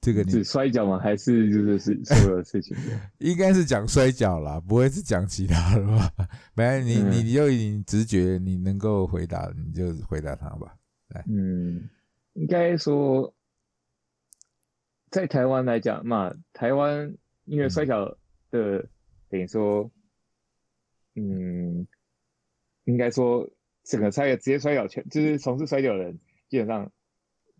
这个你是摔跤吗？还是就是是所有的事情？应该是讲摔跤啦，不会是讲其他的吧？本来你嗯你你就你直觉你能够回答，你就回答他吧。嗯，应该说，在台湾来讲嘛，台湾因为摔跤的等于说，嗯，应该说整个摔跤职业摔跤圈，就是从事摔跤的人，基本上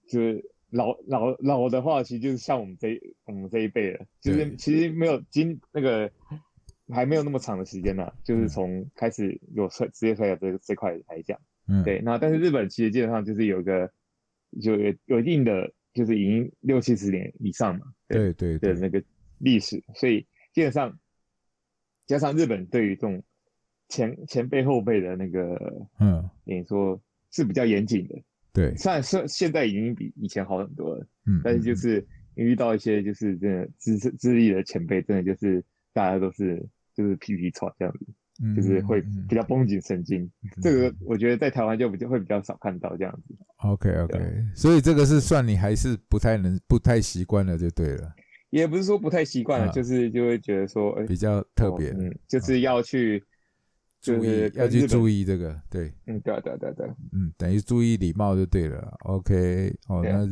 就是老老老的话，其实就是像我们这一我们这一辈的，就是其实没有经那个还没有那么长的时间呢、就是嗯。从开始有摔职业摔跤这这块来讲。嗯，对，那但是日本其实基本上就是有一个就有有一定的，就是已经六七十年以上嘛对对对，的那个历史，所以基本上加上日本对于这种前前辈后辈的那个，嗯，等于说是比较严谨的。对，虽然说现在已经比以前好很多了，嗯，但是就嗯。是遇到一些就是真的资资历的前辈，真的就是大家都是就是皮皮喘这样子，嗯就是会比较绷紧神经。这个我觉得在台湾就比较会比较少看到这样子。OK OK，所以这个是算你还是不太能不太习惯了，就对了，也不是说不太习惯了，啊就是就会觉得说，哎、比较特别哦，嗯，就是要去，注意要去注意，这个，对，嗯，对啊对啊对啊对啊，嗯，等于注意礼貌就对了。OK，哦，那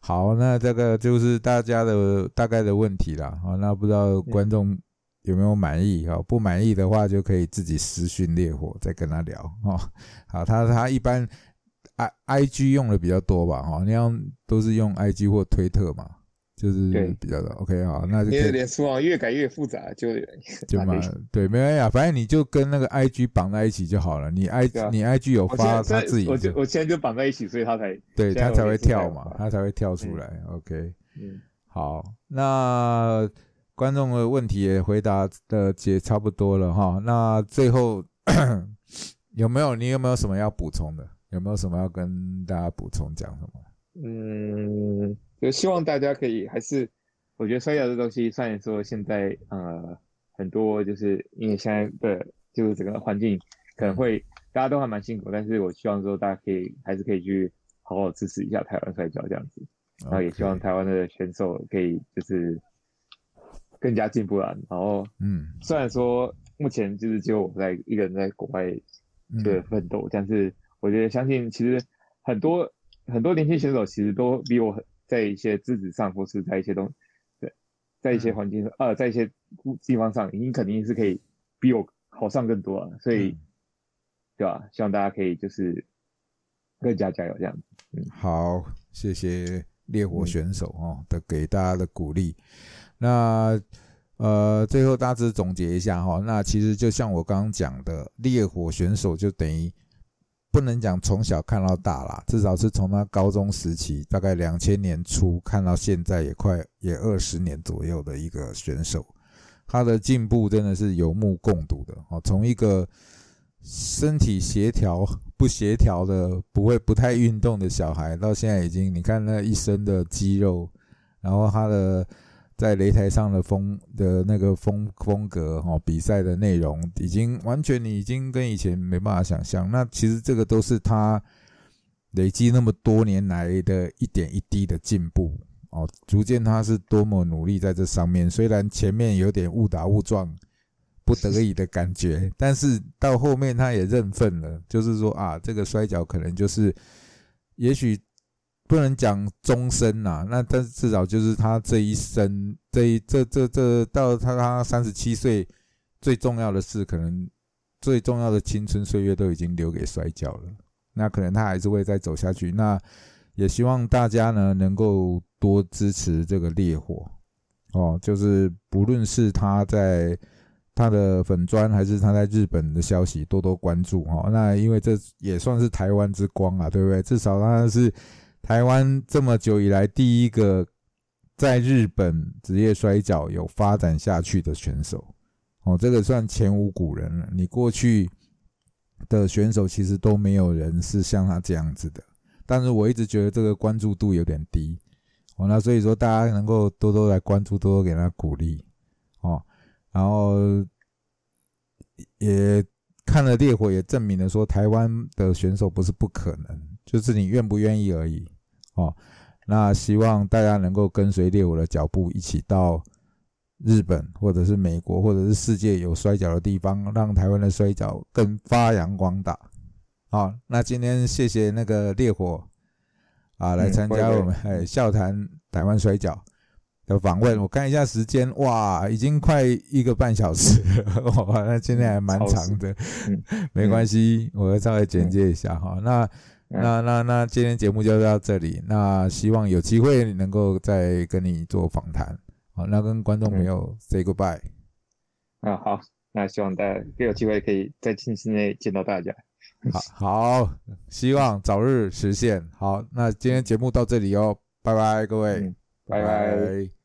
好，那这个就是大家的大概的问题啦。好，那不知道观众有没有满意？哦，不满意的话就可以自己私讯烈火再跟他聊哦。好，他他一般 I I G 用的比较多吧？哈，那样都是用 I G 或推特嘛，就是比较的 OK 好，那就可以因为脸书啊越改越复杂，就就嘛对，没关系啊，反正你就跟那个 I G 绑在一起就好了。你 I 你 I G 有我发，他自己我我现在就绑在一起，所以他才对他才会跳嘛，他才会跳出来。OK，嗯好，那观众的问题也回答的也差不多了哈。那最后 有没有你有没有什么要补充的？有没有什么要跟大家补充讲什么？嗯，就希望大家可以还是，我觉得摔跤这东西，虽然说现在呃很多就是因为现在的就是整个环境可能会大家都还蛮辛苦，但是我希望说大家可以还是可以去好好支持一下台湾摔跤这样子，然后也希望台湾的选手可以就是更加进步了。然后，嗯，虽然说目前就是只有我在一个人在国外的奋斗，但是我觉得相信其实很多很多年轻选手其实都比我在一些资质上或是在一些东对，在一些环境上呃在一些地方上，你肯定是可以比我好上更多啊，所以。对吧？希望大家可以就是更加加油这样子。嗯，好，谢谢烈火选手哦的给大家的鼓励。那呃，最后大致总结一下哈，那其实就像我刚刚讲的，烈火选手就等于不能讲从小看到大啦，至少是从他高中时期，大概两千年初看到现在也快也二十年左右的一个选手，他的进步真的是有目共睹的哦，从一个。身体协调不协调的，不会不太运动的小孩，到现在已经，你看那一身的肌肉，然后他的在擂台上的风的那个风风格哈，比赛的内容，已经完全你已经跟以前没办法想象。那其实这个都是他累积那么多年来的一点一滴的进步哦，逐渐他是多么努力在这上面，虽然前面有点误打误撞。不得已的感觉，但是到后面他也认份了，就是说啊，这个摔跤可能就是，也许不能讲终身呐，那但至少就是他这一生，这一这这这到他他三十七岁，最重要的事可能最重要的青春岁月都已经留给摔跤了，那可能他还是会再走下去。那也希望大家呢能够多支持这个烈火哦，就是不论是他在。他的粉砖还是他在日本的消息，多多关注哈。那因为这也算是台湾之光啊，对不对？至少他是台湾这么久以来第一个在日本职业摔角有发展下去的选手哦，这个算前无古人了。你过去的选手其实都没有人是像他这样子的，但是我一直觉得这个关注度有点低哦。那所以说大家能够多多来关注，多多给他鼓励哦。然后也看了烈火，也证明了说台湾的选手不是不可能，就是你愿不愿意而已哦。那希望大家能够跟随烈火的脚步，一起到日本或者是美国或者是世界有摔跤的地方，让台湾的摔跤更发扬光大。好，那今天谢谢那个烈火啊，来参加我们哎笑谈台湾摔跤。的访问，我看一下时间，哇，已经快一个半小时了，哇，那今天还蛮长的，没关系，我会稍微简介一下哈。那那那那今天节目就到这里，那希望有机会能够再跟你做访谈，好，那跟观众朋友 say goodbye。啊，好，那希望大家有机会可以在近期内见到大家。好，好，希望早日实现。好，那今天节目到这里哦，拜拜，各位，拜拜。